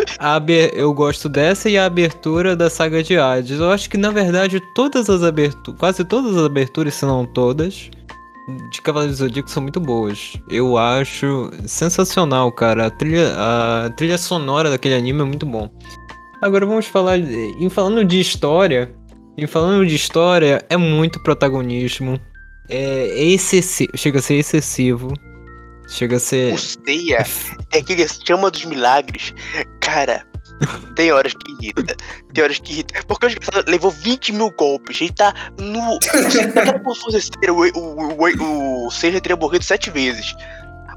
Speaker 1: eu gosto dessa e a abertura da saga de Hades. Eu acho que, na verdade, todas as aberturas, quase todas as aberturas, se não todas, de Cavaleiros do Zodíaco são muito boas. Eu acho sensacional, cara. A trilha, a trilha sonora daquele anime é muito bom. Agora vamos falar, em falando de história, em falando de história, é muito protagonismo. É, é excessivo, chega a ser excessivo. Chega a ser
Speaker 2: O Seiya é aquele chama dos milagres. Cara, tem horas que irrita. Tem horas que irrita. Porque o desgraçado levou 20 mil golpes. Ele tá no. Se aquela porra fosse sério, o, o, o, o Seiya teria morrido sete vezes.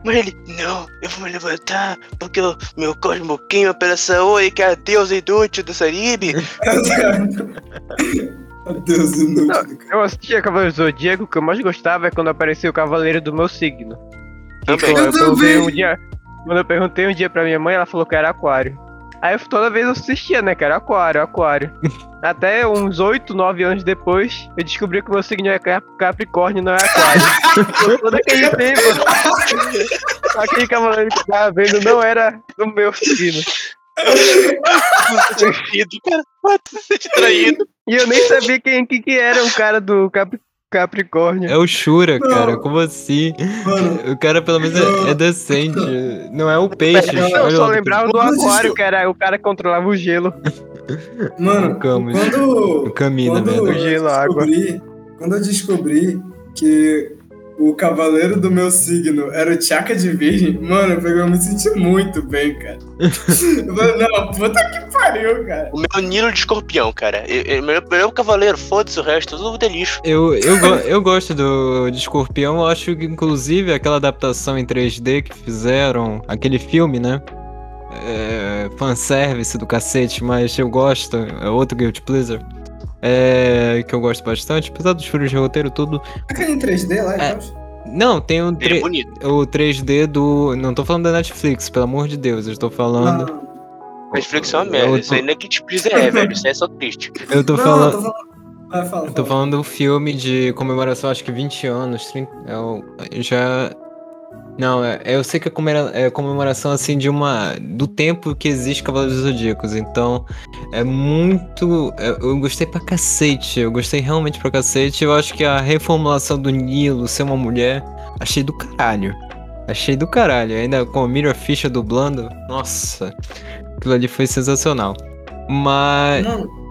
Speaker 2: Mas ele, não, eu vou me levantar, porque o meu cosmo queima pela Saori, que é a deusa inútil do.
Speaker 4: Meu Deus, inútil. cara.
Speaker 5: Eu assistia Cavaleiros do Zodíaco, o que eu mais gostava é quando aparecia o Cavaleiro do meu signo.
Speaker 2: Também.
Speaker 5: quando eu
Speaker 4: Eu
Speaker 5: perguntei
Speaker 4: também.
Speaker 5: um dia, quando eu perguntei um dia pra minha mãe, ela falou que era aquário. Aí eu, toda vez eu assistia, né, que era aquário, aquário. Até uns 8, 9 anos depois, eu descobri que o meu signo é Cap- Capricórnio, não é aquário. Todo aquele tempo, aquele cavaleiro que tava vendo não era do meu signo.
Speaker 2: Traído, cara. Pode se traído.
Speaker 5: E eu nem sabia quem que, que era o cara do Cap- Capricórnio.
Speaker 1: É o Shura,
Speaker 4: Não.
Speaker 1: cara. Como assim?
Speaker 4: Mano,
Speaker 1: O cara pelo menos é,
Speaker 4: Não.
Speaker 1: é decente. Não é o peixe.
Speaker 5: Eu
Speaker 1: olha
Speaker 5: só lembrava do aquário, que era o cara que controlava o gelo.
Speaker 4: mano,
Speaker 1: Camus.
Speaker 4: quando,
Speaker 1: O caminho,
Speaker 4: quando eu
Speaker 5: Gelo, água.
Speaker 4: quando eu descobri que o cavaleiro do meu signo era o Chaka de Virgem, mano, eu me senti muito bem, cara. Eu falei, não, puta que pariu, cara.
Speaker 2: O meu Nilo de escorpião, cara. Eu, meu, meu cavaleiro, foda-se o resto, tudo é lixo.
Speaker 1: Eu, eu, go- eu gosto do, de Escorpião, eu acho que inclusive aquela adaptação em 3D que fizeram, aquele filme, né? É, fanservice do cacete, mas eu gosto, é outro Guilty Pleasure. É, que eu gosto bastante, apesar dos furos de roteiro, tudo.
Speaker 4: Aquele em 3D lá,
Speaker 1: É.
Speaker 4: então.
Speaker 1: Não, tem o,
Speaker 2: Ele é
Speaker 1: o 3D do. Não tô falando da Netflix, pelo amor de Deus, eu estou falando.
Speaker 4: Não,
Speaker 2: Netflix é uma
Speaker 1: Eu
Speaker 2: merda.
Speaker 1: tô-
Speaker 2: Isso aí não é que te precisa, é, velho. Isso aí é só triste.
Speaker 1: Eu tô
Speaker 4: não,
Speaker 1: falando.
Speaker 4: eu tô falando. Vai, fala,
Speaker 1: Eu tô
Speaker 4: fala.
Speaker 1: falando do filme de comemoração, acho que 20 anos, 30, é o- já... Não, é, eu sei que é é comemoração, assim, de uma... Do tempo que existe Cavaleiros dos Zodíacos, então é muito... é- Eu gostei pra cacete, eu gostei realmente pra cacete, eu acho que a reformulação do Nilo ser uma mulher, achei do caralho. Achei do caralho, ainda com a Mira Fischer dublando, nossa, aquilo ali foi sensacional. Mas...
Speaker 4: Mano,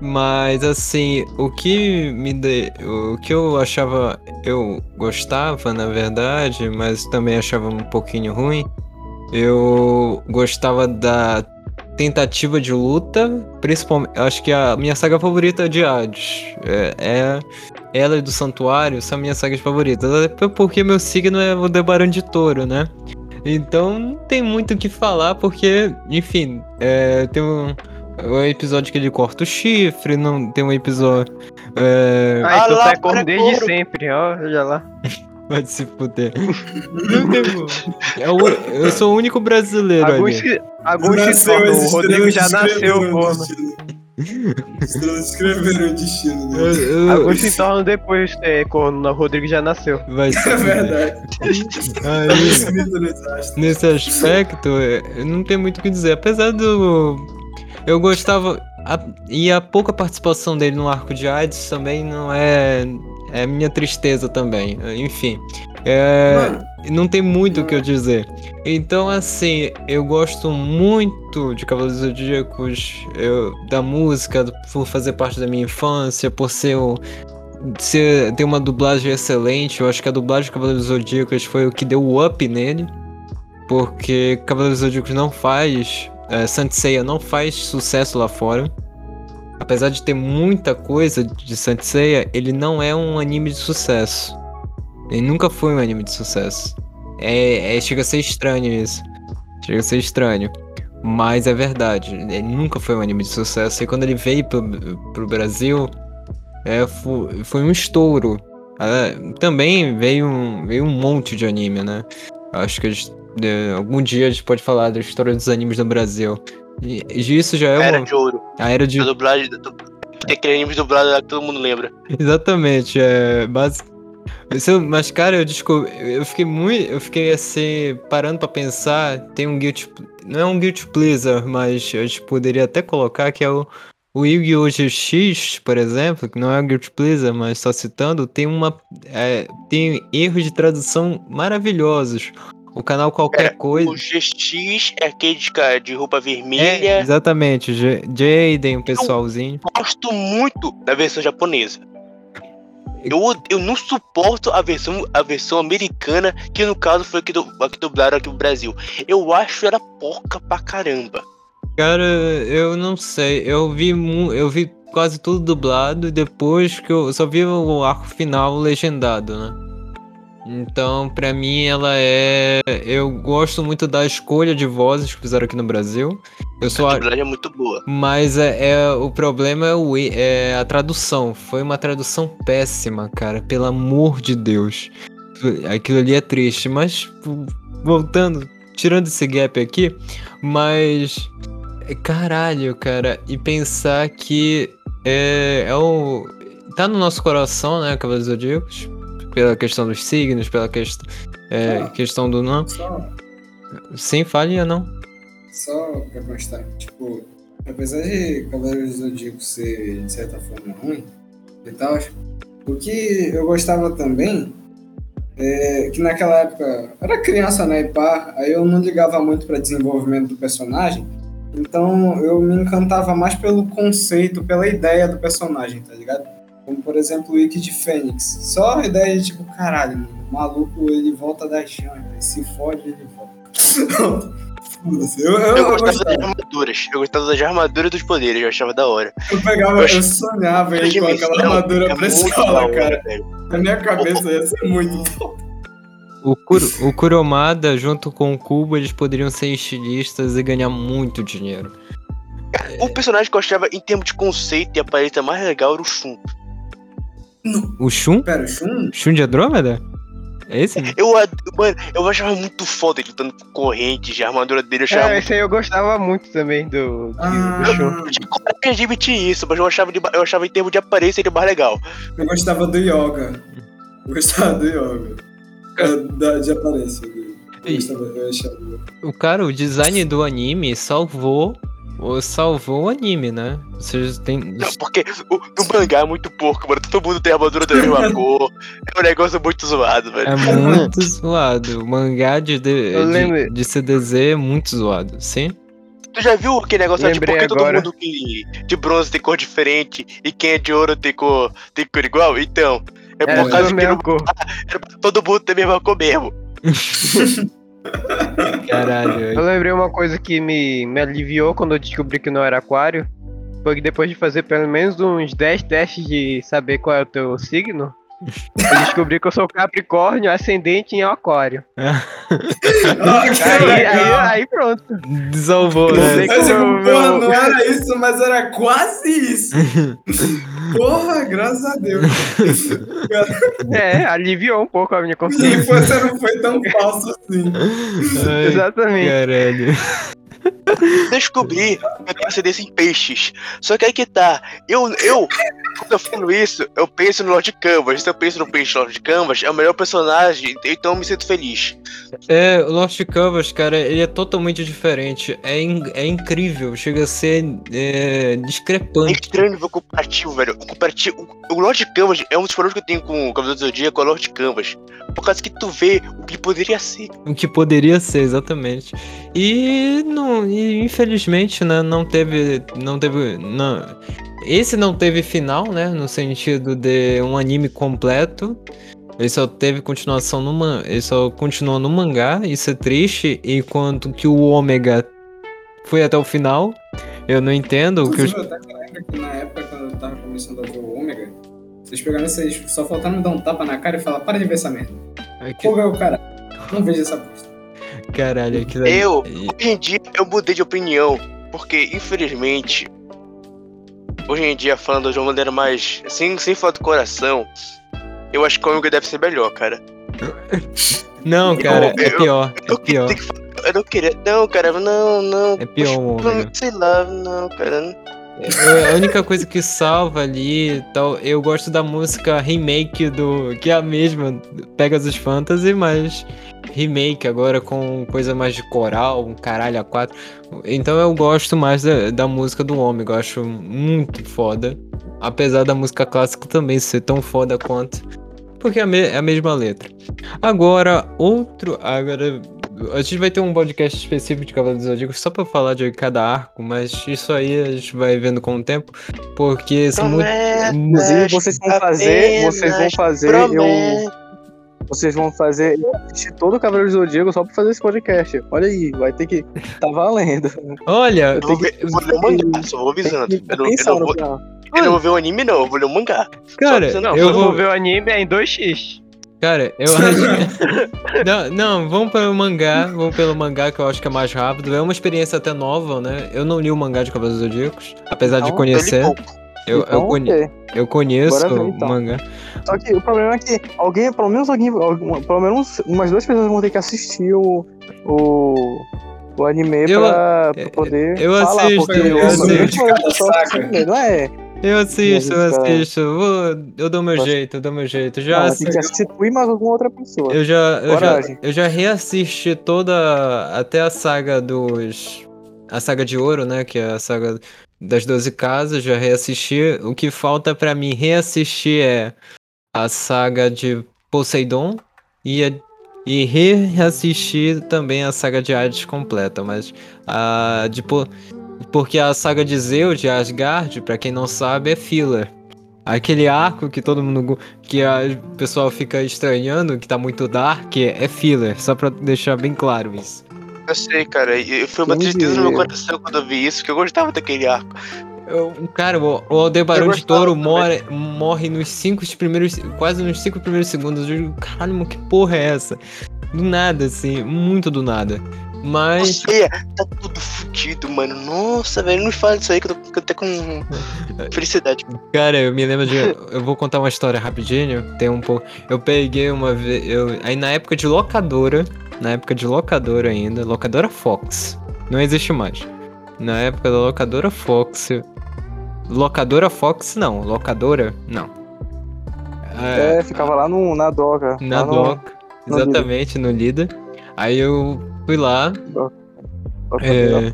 Speaker 1: Mas assim, o que me de... o que eu achava, eu gostava, na verdade, mas também achava um pouquinho ruim. Eu gostava da tentativa de luta, principalmente, acho que a minha saga favorita é de Hades. É, é ela e do Santuário são minhas sagas favoritas, até porque meu signo é o Debarão de Touro, né? Então não tem muito o que falar, porque, enfim, é, tem um, um episódio que ele corta o chifre, não tem um episódio. É,
Speaker 5: Ah, então tá corno
Speaker 2: para
Speaker 5: desde
Speaker 2: couro.
Speaker 5: sempre, ó, olha lá.
Speaker 1: Vai se fuder. É o- eu sou o único brasileiro
Speaker 5: Alguns,
Speaker 1: ali.
Speaker 5: se- alguns se
Speaker 4: nasceu,
Speaker 5: tornam,
Speaker 4: as
Speaker 5: o Rodrigo já nasceu
Speaker 4: o
Speaker 5: corno.
Speaker 4: escreveram o destino
Speaker 1: Eu-
Speaker 4: dele.
Speaker 1: eu-
Speaker 5: Alguns se tornam depois é, corno, o Rodrigo já nasceu.
Speaker 1: Vai se
Speaker 4: É verdade.
Speaker 1: Aí,
Speaker 4: nesse
Speaker 1: aspecto, é, não tem muito o que dizer. Apesar do. Eu gostava. a- e a pouca participação dele no arco de Hades também não é. É minha tristeza também. Enfim. É, não tem muito o que eu dizer. Então, assim, eu gosto muito de Cavaleiros Zodíacos, eu, da música, por fazer parte da minha infância, por ser o. Ser, ter uma dublagem excelente. Eu acho que a dublagem de Cavaleiros Zodíacos foi o que deu o up nele. Porque Cavaleiros Zodíacos não faz. É, Saint Seiya não faz sucesso lá fora. Apesar de ter muita coisa de Saint Seiya, ele não é um anime de sucesso. Ele nunca foi um anime de sucesso. É, é- chega a ser estranho isso. Chega a ser estranho. Mas é verdade. Ele nunca foi um anime de sucesso. E quando ele veio pro, pro Brasil, é, fu- foi, um estouro. Ah, também veio um, veio um monte de anime, né? Acho que gente- é, algum dia a gente pode falar da história dos animes no Brasil. E isso já é
Speaker 2: Era
Speaker 1: uma.
Speaker 2: de ouro.
Speaker 1: A era de.
Speaker 2: A dublagem. do- Tem aquele anime dublado lá que todo mundo lembra.
Speaker 1: Exatamente, é basic... Mas, cara, eu descobri. Eu fiquei muito. Eu fiquei assim, parando pra pensar. Tem um guilty. Não é um guilty pleaser, mas a gente poderia até colocar que é o. O Yu-Gi-Oh! GX, por exemplo, que não é um guilty pleaser, mas só citando, tem uma. é, tem erros de tradução maravilhosos. O canal qualquer
Speaker 2: É,
Speaker 1: coisa.
Speaker 2: O GX é aquele de, de roupa
Speaker 1: É,
Speaker 2: vermelha.
Speaker 1: exatamente, J- Jaden, o pessoalzinho.
Speaker 2: gosto muito da versão japonesa. Eu, eu não suporto a versão, a versão americana, que no caso foi a que, du, a que dublaram aqui no Brasil. Eu acho ela porca pra caramba.
Speaker 1: Cara, eu não sei. Eu vi, eu vi quase tudo dublado e depois que eu só vi o arco final legendado, né? Então, pra mim, ela é. Eu gosto muito da escolha de vozes que fizeram aqui no Brasil. Eu sou
Speaker 2: A
Speaker 1: a...
Speaker 2: dublagem é muito boa.
Speaker 1: Mas é, é- o problema é, o, é a tradução. Foi uma tradução péssima, cara. Pelo amor de Deus. Aquilo ali é triste. Mas, voltando, tirando esse gap aqui, mas. é, Caralho, cara. E pensar que é, é o. Tá no nosso coração, né, Cavaleiros Zodíacos? Pela questão dos signos, pela questão. É,
Speaker 4: Ah.
Speaker 1: questão do não.
Speaker 4: Só,
Speaker 1: Sem falha, não.
Speaker 4: só pra constar, tipo, apesar de Cavaleiros do Zodíaco ser, de certa forma, ruim e tal, o que eu gostava também é que naquela época era criança, né, e pá, aí eu não ligava muito pra desenvolvimento do personagem, então eu me encantava mais pelo conceito, pela ideia do personagem, tá ligado? Como, por exemplo, o Wiki de Fênix. Só a ideia de, tipo, caralho, mano, o maluco, ele volta das chamas, se fode, ele volta. Foda-se. Eu, eu,
Speaker 2: Eu
Speaker 4: eu,
Speaker 2: gostava
Speaker 4: gostava.
Speaker 2: das armaduras. Eu gostava das armaduras dos poderes, eu achava da hora.
Speaker 4: Eu pegava,
Speaker 2: Eu
Speaker 4: sonhava ele com aquela armadura
Speaker 2: é
Speaker 4: pra
Speaker 2: da
Speaker 4: escola,
Speaker 2: hora,
Speaker 4: cara.
Speaker 2: velho.
Speaker 4: Na minha cabeça ia ser muito.
Speaker 1: O, Kur o Kuromada, junto com o Kubo, eles poderiam ser estilistas e ganhar muito dinheiro.
Speaker 2: O personagem que eu achava em termos de conceito e aparência mais legal era o Shun.
Speaker 1: O Shun?
Speaker 4: Pera, o Shun?
Speaker 1: Shun de Andrômeda? É esse?
Speaker 2: Eu, ad- mano, eu achava muito foda ele lutando com correntes, a armadura dele eu achava
Speaker 5: É,
Speaker 2: muito
Speaker 5: esse aí eu gostava muito também do, do,
Speaker 4: Ah,
Speaker 5: do show.
Speaker 2: Eu tinha coragem de admitir isso, mas eu achava, de, eu achava em termos de aparência ele mais legal.
Speaker 4: eu gostava do Yoga. Eu gostava do Yoga. É, da, de aparência dele. Eu, gostava, eu achava.
Speaker 1: O cara, o design do anime salvou. O- Salvou o anime, né? Vocês têm.
Speaker 2: Não, porque o, no mangá é muito porco, mano. Todo mundo tem a armadura da mesma cor. É um negócio muito zoado, velho.
Speaker 1: É muito zoado. O mangá de, de, de, de CDZ é muito zoado, sim?
Speaker 2: Tu já viu aquele negócio de
Speaker 5: Lembrei
Speaker 2: por que todo mundo que de bronze tem cor diferente e quem é de ouro tem cor, tem cor igual? Então, é
Speaker 5: É,
Speaker 2: por causa
Speaker 5: a
Speaker 2: que não,
Speaker 5: cor.
Speaker 2: era pra todo mundo ter a mesma cor mesmo.
Speaker 1: Caralho.
Speaker 5: Eu lembrei uma coisa que me, me aliviou quando eu descobri que não era aquário. Foi que depois de fazer pelo menos uns 10 testes de saber qual é o teu signo, eu descobri que eu sou Capricórnio, ascendente em aquário.
Speaker 4: Que
Speaker 5: Aí, aí, aí pronto.
Speaker 1: Salvou,
Speaker 5: Não
Speaker 1: né?
Speaker 4: Mas, tipo, porra, não era isso, mas era quase isso. Porra, graças a Deus.
Speaker 5: É, aliviou um pouco a minha
Speaker 4: Se
Speaker 5: consciência.
Speaker 4: você não foi tão falso assim.
Speaker 1: Ai,
Speaker 5: Exatamente.
Speaker 1: Caralho.
Speaker 2: Descobri que eu tenho em peixes. Só que aí que tá. Eu, eu, quando eu falo isso, eu penso no Lord Canvas. Se eu penso no peixe Lord Canvas, é o melhor personagem, então eu me sinto feliz.
Speaker 1: É, o Lost Canvas, cara, ele é totalmente diferente. É, in- é incrível, chega a ser é,
Speaker 2: É
Speaker 1: discrepante.
Speaker 2: estranho ver o comparativo, velho. O comparativo. O, o Lord Canvas é um dos problemas que eu tenho com o Cavaleiro do Zodíaco, é o Lord Canvas. Por causa que tu vê o que poderia ser.
Speaker 1: O que poderia ser, exatamente. E, não, e infelizmente, né, não teve. Não teve. Não, esse não teve final, né? No sentido de um anime completo. Ele só teve continuação no man, Ele só continuou no mangá, isso é triste, enquanto que o Ômega foi até o final. Eu não entendo o que os.
Speaker 4: Eu até lembro que na época, quando eu tava começando a ver o Ômega, vocês pegaram vocês só faltaram me dar um tapa na cara e falar, para de ver essa merda. Vou ver o cara. Não vejo essa bosta.
Speaker 1: Caralho, aquilo ali-
Speaker 2: Eu, hoje em dia, eu mudei de opinião. Porque, infelizmente, hoje em dia, falando de uma maneira mais. Sem, sem falar do coração, eu acho que o Ômega deve ser melhor, cara.
Speaker 1: Não, cara, é
Speaker 2: eu-
Speaker 1: pior. É
Speaker 2: Eu, que-
Speaker 1: pior.
Speaker 2: tenho que fa- eu não queria. Não, cara, não, não.
Speaker 1: É pior ômega.
Speaker 2: Sei lá, não, cara.
Speaker 1: É, a única coisa que salva ali tal, eu gosto da música remake do. que é a mesma, Pegasus Fantasy, mas remake agora com coisa mais de coral, um caralho a quatro. Então eu gosto mais da, da música do Ômega, eu acho muito foda. Apesar da música clássica também ser tão foda quanto. Porque é a, me- é a mesma letra. Agora, outro. Agora. A gente vai ter um podcast específico de Cavaleiros do Zodíaco só pra falar de cada arco, mas isso aí a gente vai vendo com o tempo. Porque são muito.
Speaker 3: Inclusive, vocês vão fazer. Vocês vão fazer. Eu, vocês vão fazer. Eu assistir todo o Cavaleiro do Zodíaco só pra fazer esse podcast. Olha aí, vai ter que. Tá valendo.
Speaker 1: Olha,
Speaker 2: Eu vou, ver, eu vou ler o mangá, só vou avisando. Eu não, eu, não vou, eu não vou ver o anime, não, eu vou ler o mangá.
Speaker 1: cara,
Speaker 5: Não,
Speaker 1: eu vou.
Speaker 5: for ver o anime é em 2x.
Speaker 1: Cara, eu acho. não, não, vamos pelo mangá. Vamos pelo mangá que eu acho que é mais rápido. É uma experiência até nova, né? Eu não li o mangá de Cavaleiros do Zodíacos, apesar de
Speaker 3: Então,
Speaker 1: conhecer.
Speaker 2: Eu li
Speaker 1: Eu, eu,
Speaker 3: Então,
Speaker 1: conhe-
Speaker 3: ok.
Speaker 1: eu conheço
Speaker 3: ver,
Speaker 1: o
Speaker 3: então.
Speaker 1: mangá.
Speaker 3: Só que o problema é que alguém, pelo menos alguém, alguma- pelo menos umas duas pessoas vão ter que assistir o, o, o anime
Speaker 1: Eu-
Speaker 3: pra, pra poder
Speaker 1: eu
Speaker 3: falar,
Speaker 1: assisto,
Speaker 3: porque
Speaker 1: eu
Speaker 3: eu
Speaker 1: assisto.
Speaker 3: só assisto, não é?
Speaker 1: Eu assisto, eu
Speaker 3: cara,
Speaker 1: assisto. Vou, eu dou meu
Speaker 3: Posso-
Speaker 1: jeito, eu dou meu jeito. Já,
Speaker 3: Não,
Speaker 1: assi-
Speaker 3: tem que substituir mais alguma outra pessoa.
Speaker 1: eu já, eu já, eu já reassisti toda até a saga dos a saga de ouro, né, que é a saga das 12 casas, já reassisti. O que falta pra mim reassistir é a saga de Poseidon e a- e reassistir também a saga de Hades completa, mas a de Po- porque a saga de Zeus de Asgard, pra quem não sabe, é filler. Aquele arco que todo mundo que o pessoal fica estranhando, que tá muito dark, é filler, só pra deixar bem claro isso.
Speaker 2: Eu sei, cara. E foi uma tristeza no meu coração quando eu vi isso, que eu gostava daquele arco.
Speaker 1: Eu- cara, o, o Aldebaran
Speaker 2: Eu
Speaker 1: de Touro morre, morre nos cinco primeiros. quase nos cinco primeiros segundos. Eu digo, caralho, que porra é essa? Do nada, assim, muito do nada. Mas.
Speaker 2: Nossa, é, tá tudo fudido, mano. Nossa, velho, não me fala disso aí que eu tô, tô com felicidade.
Speaker 1: Cara, eu me lembro de. Eu vou contar uma história rapidinho. Tem um pouco. Eu peguei uma vez. Eu... Aí na época de locadora. Na época de locadora ainda. Locadora Fox. Não existe mais. Na época da locadora Fox. Locadora Fox, não. Locadora, não. É,
Speaker 3: É, ficava lá no, na doca.
Speaker 1: na
Speaker 3: lá no-
Speaker 1: Doc.
Speaker 3: no
Speaker 1: Exatamente, no Lida. Aí eu fui lá, É.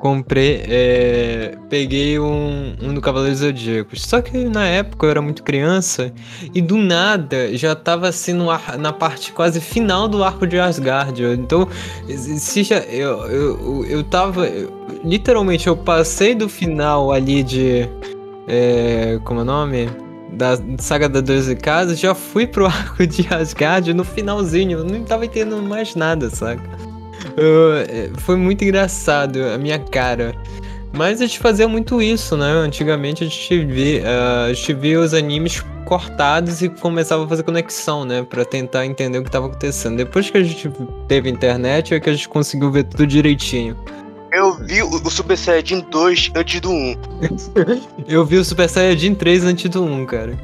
Speaker 1: comprei, é, peguei um, um do Cavaleiros Zodíacos. Só que na época eu era muito criança e do nada já tava assim no ar- na parte quase final do arco de Asgard. Então, se já, eu, eu, eu tava. eu- literalmente, eu passei do final ali de. É, como é o nome? Da saga das 12 casas, já fui pro arco de Asgard no finalzinho. Eu não tava entendendo mais nada, saca? Eu- é, foi muito engraçado a minha cara. Mas a gente fazia muito isso, né? Antigamente a gente via, ah, a gente via os animes cortados e começava a fazer conexão, né? Pra tentar entender o que tava acontecendo. Depois que a gente teve internet é que a gente conseguiu ver tudo direitinho.
Speaker 2: Eu vi o, o Super Saiyajin 2 antes do 1.
Speaker 1: Eu vi o Super Saiyajin 3 antes do 1, cara.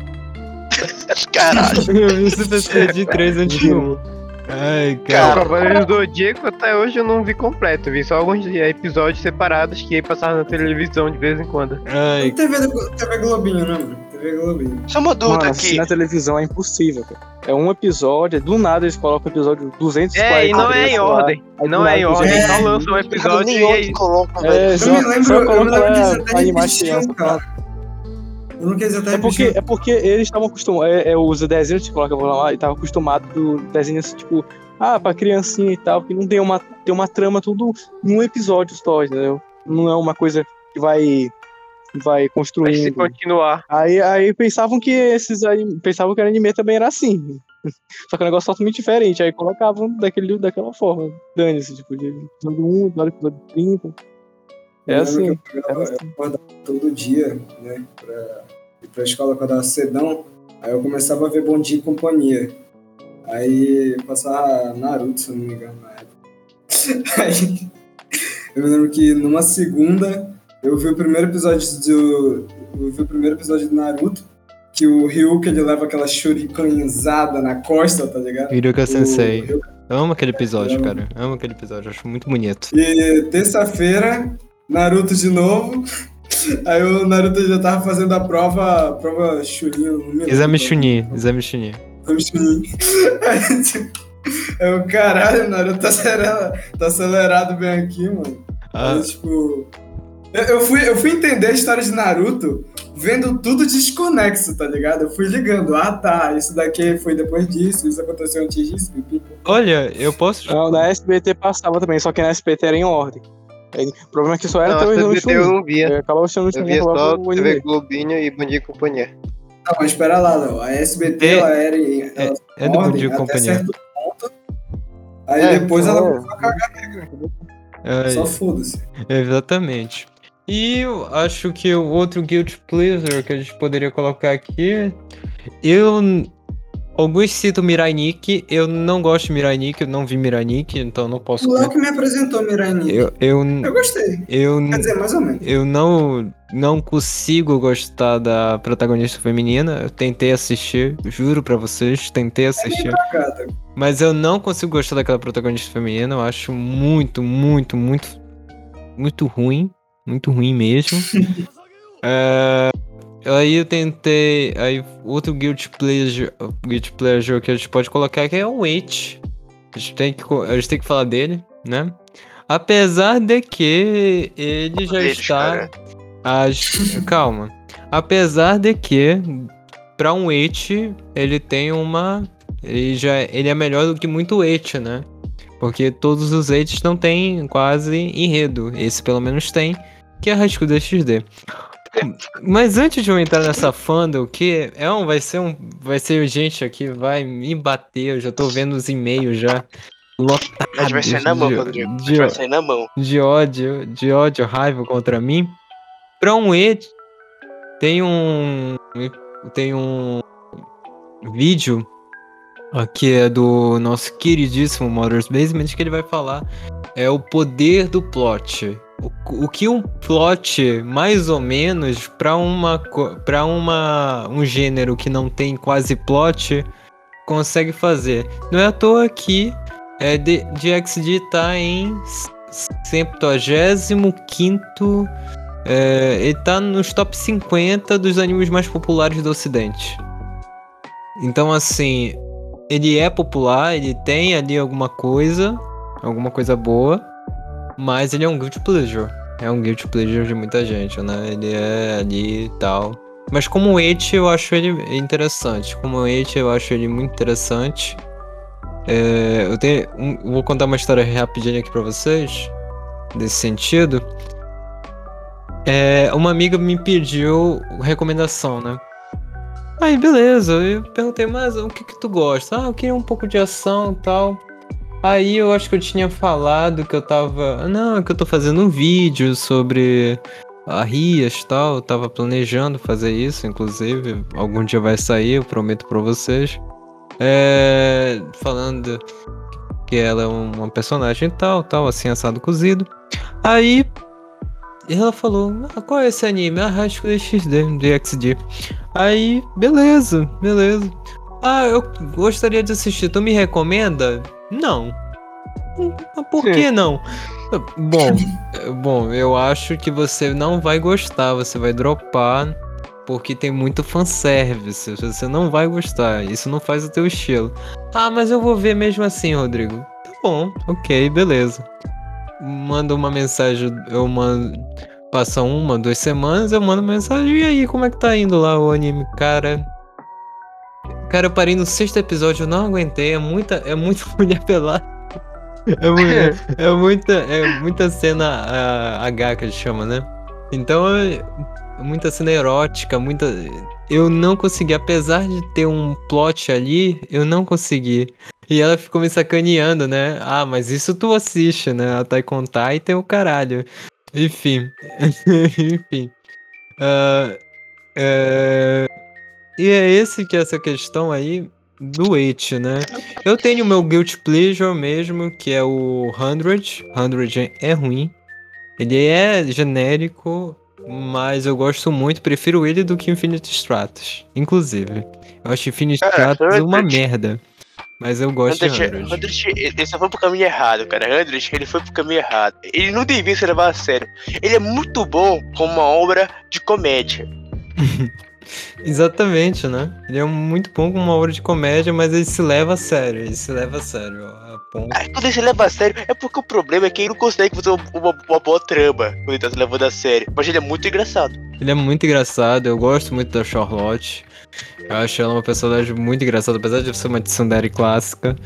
Speaker 2: Caralho.
Speaker 1: Eu vi o Super Saiyajin 3 antes do 1. Ai,
Speaker 5: O
Speaker 1: cara.
Speaker 5: Cavaleiro do Zodíaco até hoje eu não vi completo. Vi só alguns episódios separados que passavam na televisão de vez em quando.
Speaker 1: Ai,
Speaker 4: TV, TV Globinho, né, mano? TV Globinho.
Speaker 2: Só uma dúvida
Speaker 3: Mano,
Speaker 2: aqui.
Speaker 3: na televisão é impossível, cara. É um episódio, do nada eles colocam o episódio 240.
Speaker 5: É, e não é em
Speaker 3: lá,
Speaker 5: ordem.
Speaker 3: aí
Speaker 5: Não é em ordem,
Speaker 4: É.
Speaker 5: só lança um episódio e é isso.
Speaker 2: colocam,
Speaker 3: É,
Speaker 2: velho.
Speaker 3: só,
Speaker 4: Eu me lembro,
Speaker 3: só
Speaker 4: eu me
Speaker 3: coloca
Speaker 4: lembro que eles
Speaker 3: lá
Speaker 4: até
Speaker 3: crianças.
Speaker 4: cara. Eu não quis até
Speaker 3: É porque, é porque eles estavam acostumados. É, é, os desenhos que coloca lá e estavam acostumados do desenho assim, tipo, ah, pra criancinha e tal, que não tem uma, tem uma trama tudo num episódio só, entendeu? Não é uma coisa que vai. vai
Speaker 5: Vai se
Speaker 3: construindo.
Speaker 5: continuar.
Speaker 3: Aí, aí pensavam que esses aí. Pensavam que o anime também era assim. Só que é um negócio totalmente diferente. Aí colocavam daquele, daquela forma. Dane-se, tipo, de episódio 1, episódio 30. É assim.
Speaker 4: eu
Speaker 3: assim.
Speaker 4: acordava todo dia, né? Pra ir pra escola, eu acordava cedão. Aí eu começava a ver Bom Dia e Companhia. Aí passava Naruto, se eu não me engano, na época. Aí eu me lembro que numa segunda eu vi o primeiro episódio do. Eu vi o primeiro episódio do Naruto. Que o Ryuka ele leva aquela shurikenizada na costa, tá ligado? O
Speaker 1: Sensei.
Speaker 4: Ryuka-
Speaker 1: Eu amo aquele episódio, cara. Eu amo aquele episódio, acho muito bonito.
Speaker 4: E terça-feira, Naruto de novo. Aí o Naruto já tava fazendo a prova, prova Chunin.
Speaker 1: Exame Chunin, exame Chunin.
Speaker 4: Exame Chunin. Aí, tipo, é o caralho, o Naruto tá acelerado, tá acelerado bem aqui, mano.
Speaker 1: Ah,
Speaker 4: Aí, tipo, eu, eu fui, eu fui entender a história de Naruto vendo tudo desconexo, tá ligado? Eu fui ligando, ah tá, isso daqui foi depois disso, isso aconteceu antes disso,
Speaker 1: olha, eu posso.
Speaker 3: Não, na SBT passava também, só que na SBT era em ordem. Aí, o problema é que só era
Speaker 5: Não,
Speaker 3: televisão
Speaker 5: SBT eu não via.
Speaker 3: É, Acabava sendo
Speaker 5: Eu via só
Speaker 3: o
Speaker 5: TV. Globinho e Bom Dia e Companhia.
Speaker 4: Não, mas espera lá, Léo. A SBT,
Speaker 1: É-
Speaker 4: ela era em ela
Speaker 1: É do Dia e Companhia.
Speaker 4: certo ponto. Aí
Speaker 5: É,
Speaker 4: depois ela
Speaker 3: é.
Speaker 4: começou a cagar negra. Só foda-se.
Speaker 1: Exatamente. E eu acho que o outro Guilty Pleasure que a gente poderia colocar aqui. Eu. Alguns citam Mirai Nikki. Eu não gosto de Mirai Nikki, eu não vi Mirai Nikki, então não posso.
Speaker 4: O Léo que me apresentou Mirai Nikki.
Speaker 1: Eu, eu,
Speaker 4: Eu gostei.
Speaker 1: eu,
Speaker 4: Quer dizer, mais ou menos.
Speaker 1: eu não, não consigo gostar da protagonista feminina. Eu tentei assistir, juro pra vocês, tentei assistir.
Speaker 4: Cagada.
Speaker 1: Mas eu não consigo gostar daquela protagonista feminina. Eu acho muito, muito, muito, muito ruim. Muito ruim mesmo. É, aí eu tentei. Aí outro Guilty Pleasure, Guilty Pleasure que a gente pode colocar aqui é o Wait. A gente tem que, a gente tem que falar dele, né? Apesar de que ele já está. As... Calma. Apesar de que, pra um Wait, ele tem uma. Ele já ele é melhor do que muito Wait, né? Porque todos os Waits não tem quase enredo. Esse pelo menos tem, que é School DxD. Mas antes de eu entrar nessa fandom, que é um, vai ser um, vai ser gente aqui, vai me bater, eu já tô vendo os e-mails já
Speaker 2: A gente vai sair na mão,
Speaker 1: de-
Speaker 2: Rodrigo.
Speaker 1: De-
Speaker 2: vai sair na mão.
Speaker 1: de ódio, de ódio, raiva contra mim. Pra um E tem um tem um vídeo aqui é do nosso queridíssimo Mother's Basement que ele vai falar é o poder do plot. O, que um plot mais ou menos para uma para uma um gênero que não tem quase plot consegue fazer. Não é à toa que é de, DXD tá em 75 é, ele tá nos top 50 dos animes mais populares do ocidente. Então assim, ele é popular, ele tem ali alguma coisa, alguma coisa boa, mas ele é um guilty pleasure. É um guilty pleasure de muita gente, né? Ele é ali e tal. Mas como It eu acho ele interessante. Como It eu acho ele muito interessante. É, eu tenho, um- vou contar uma história rapidinha aqui pra vocês desse sentido. É, uma amiga me pediu recomendação, né? Aí, beleza, eu perguntei, mas o que que tu gosta? Ah, eu queria um pouco de ação e tal. Aí eu acho que eu tinha falado que eu tava. Não, que eu tô fazendo um vídeo sobre a Rias e tal. Eu tava planejando fazer isso, inclusive. Algum dia vai sair, eu prometo pra vocês. É. Falando que ela é uma personagem tal, tal, assim, assado cozido. Aí ela falou, ah, qual é esse anime? Ah, High XD, DXD. Aí, beleza, beleza. Ah, eu gostaria de assistir, tu me recomenda? Não. Mas por que não? Bom, bom, eu acho que você não vai gostar, você vai dropar, porque tem muito fanservice, você não vai gostar, isso não faz o teu estilo. Ah, mas eu vou ver mesmo assim, Rodrigo. Tá bom, ok, beleza. Manda uma mensagem, eu mando. Passa uma, duas semanas, eu mando mensagem. E aí, como é que tá indo lá o anime? Cara. Cara, eu parei no sexto episódio, eu não aguentei. É muita, é muita mulher pelada. É, mu- é muita, é muita cena ah, H que a gente chama, né? Então, é muita cena erótica, muita. Eu não consegui, apesar de ter um plot ali, eu não consegui. E ela ficou me sacaneando, né? Ah, mas isso tu assiste, né? A Taikon Titan, o caralho. Enfim. Enfim. É, E é esse que é essa questão aí do It, né? Eu tenho o meu Guilty Pleasure mesmo, que é o 100. 100 é ruim. Ele é genérico, mas eu gosto muito, prefiro ele do que Infinite Stratos. Inclusive. Eu acho Infinite
Speaker 2: Cara,
Speaker 1: Stratos uma
Speaker 2: 100.
Speaker 1: merda. Mas eu gosto de
Speaker 2: Andrich,
Speaker 1: Hundred.
Speaker 2: Andrich, ele só foi pro caminho errado, cara. Andrich, ele foi pro caminho errado. Ele não devia se levar a sério. Ele é muito bom como uma obra de comédia.
Speaker 1: Exatamente, né? Ele é muito bom com uma obra de comédia, mas ele se leva a sério. Ele se leva a sério. A ponto.
Speaker 2: Aí quando ele se leva a sério, é porque o problema é que ele não consegue fazer uma, uma- uma boa trama quando ele tá se levando a sério. Mas ele é muito engraçado.
Speaker 1: Ele é muito engraçado, eu gosto muito da Charlotte. Eu acho ela uma personagem muito engraçada, apesar de ser uma tsundere clássica.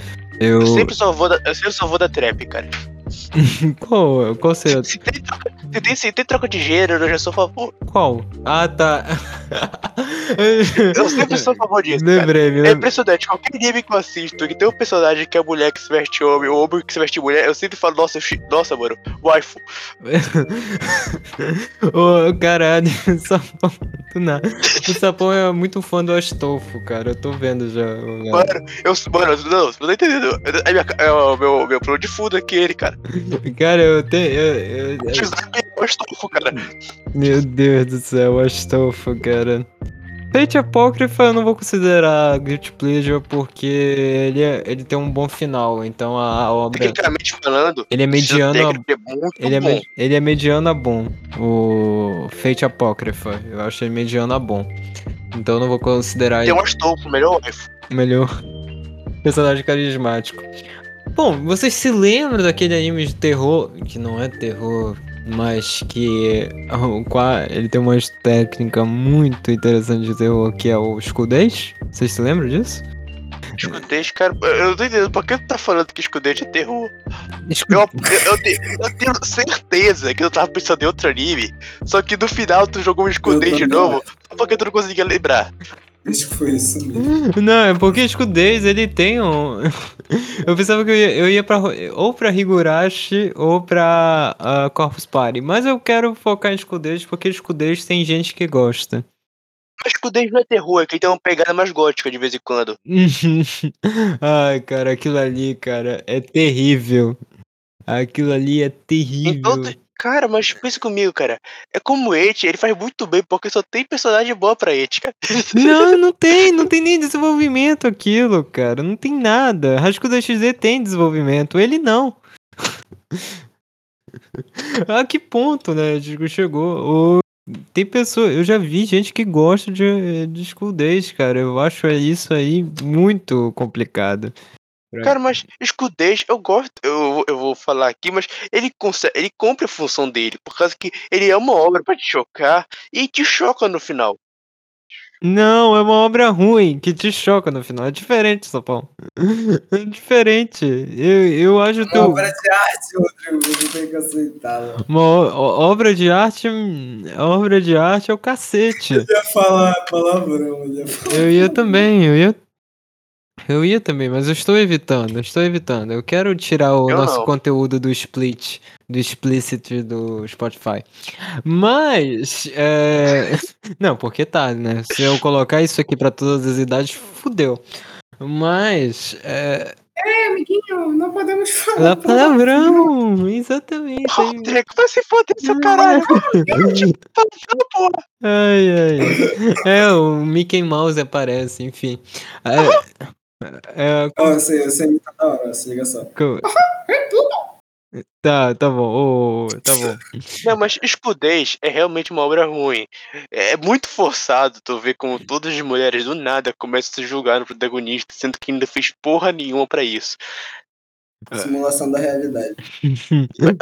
Speaker 1: Eu.
Speaker 2: Eu sempre só vou da, eu sempre só vou da trap, cara.
Speaker 1: Qual, qual seria?
Speaker 2: Se tem, troca, se, tem, troca de gênero, eu já sou a favor.
Speaker 1: Qual? Ah, tá.
Speaker 2: Eu sempre sou a favor disso. cara.
Speaker 1: Lembrei, me
Speaker 2: É impressionante, qualquer anime que eu assisto que tem um personagem que é mulher que se veste homem, ou homem que se veste mulher, eu sempre falo, nossa, nossa, mano, waifu.
Speaker 1: Ô, caralho, o sapão. Do nada. O sapão é muito fã do Astolfo, cara. Eu tô vendo já. cara.
Speaker 2: Mano, eu, mano, não, você não tá entendendo. É, minha, é o meu, meu plano de fundo aqui, ele, cara.
Speaker 1: Cara, eu tenho. Eu, eu- eu-
Speaker 2: o estofo, cara.
Speaker 1: meu Deus do céu, Astolfo, cara. Fate Apócrifa eu não vou considerar Guilty Pleasure porque ele, é- ele tem um bom final, então a, a obra.
Speaker 2: Tecnicamente falando,
Speaker 1: Ele é mediano a
Speaker 2: é muito
Speaker 1: Ele é, me- ele é mediano a bom, o Fate Apócrifa. Eu acho ele mediano a bom. Então eu não vou considerar
Speaker 2: Tem
Speaker 1: ele
Speaker 2: um estofo, melhor
Speaker 1: melhor personagem carismático. Bom, vocês se lembram daquele anime de terror, que não é terror, mas que ele tem uma técnica muito interessante de terror, que é o escudez? Vocês se lembram disso?
Speaker 2: Escudete, cara, eu não tô entendendo por que tu tá falando que escudete é terror. Eu, eu, eu, eu tenho certeza que eu tava pensando em outro anime, só que no final tu jogou um escudete de novo, só porque tu não conseguia lembrar.
Speaker 4: Acho que foi isso mesmo.
Speaker 1: Não, é porque escudez ele tem um. Eu pensava que eu ia, eu ia pra, ou pra Higurashi ou pra ah, Corpus Party. Mas eu quero focar em escudez porque escudez tem gente que gosta.
Speaker 2: Mas escudete não é terror, é que ele tem uma pegada mais gótica de vez em quando.
Speaker 1: Ai, cara, aquilo ali, cara, é terrível. Aquilo ali é terrível.
Speaker 2: Então, tu- cara, mas pensa comigo, cara. É como Eti, ele faz muito bem, porque só tem personagem boa pra Eti, cara.
Speaker 1: Não, não tem, não tem nem desenvolvimento aquilo, cara. Não tem nada. Rascuda XZ tem desenvolvimento, ele não. a que ponto, né? Digo, chegou. O- Tem pessoa, eu já vi gente que gosta de, de School Days, cara. Eu acho isso aí muito complicado.
Speaker 2: Cara, mas escudez, eu gosto, eu, eu vou falar aqui, mas ele consegue, ele cumpre a função dele, por causa que ele é uma obra pra te chocar e te choca no final.
Speaker 1: Não, é uma obra ruim que te choca no final. É diferente, Sapão. É diferente. Eu, eu acho que.
Speaker 4: Uma obra de arte, Rodrigo, você tem que aceitar. né?
Speaker 1: Uma obra de arte. hum, Obra de arte é o cacete.
Speaker 4: Eu ia falar palavrão, eu ia falar.
Speaker 1: Eu ia também, eu ia. Eu ia também, mas eu estou evitando, eu estou evitando. Eu quero tirar o
Speaker 2: Eu
Speaker 1: nosso
Speaker 2: não.
Speaker 1: conteúdo do split, do explicit do Spotify. Mas. é, Não, porque tá, né? Se eu colocar isso aqui pra todas as idades, fudeu. Mas. É...
Speaker 4: É, amiguinho, não podemos falar.
Speaker 1: Dá palavrão! Exatamente.
Speaker 2: Rodrigo, vai se foder, seu caralho. porra.
Speaker 1: Ai, ai. É, o Mickey Mouse aparece, enfim. É, é,
Speaker 4: Ó, eu sei, eu sei imitar da hora, se liga só.
Speaker 1: Tá, tá bom, ô, tá bom.
Speaker 2: Não, mas escudez é realmente uma obra ruim. É muito forçado tu ver como todas as mulheres do nada começam a se julgar no protagonista, sendo que ainda fez porra nenhuma pra isso.
Speaker 4: Simulação da realidade.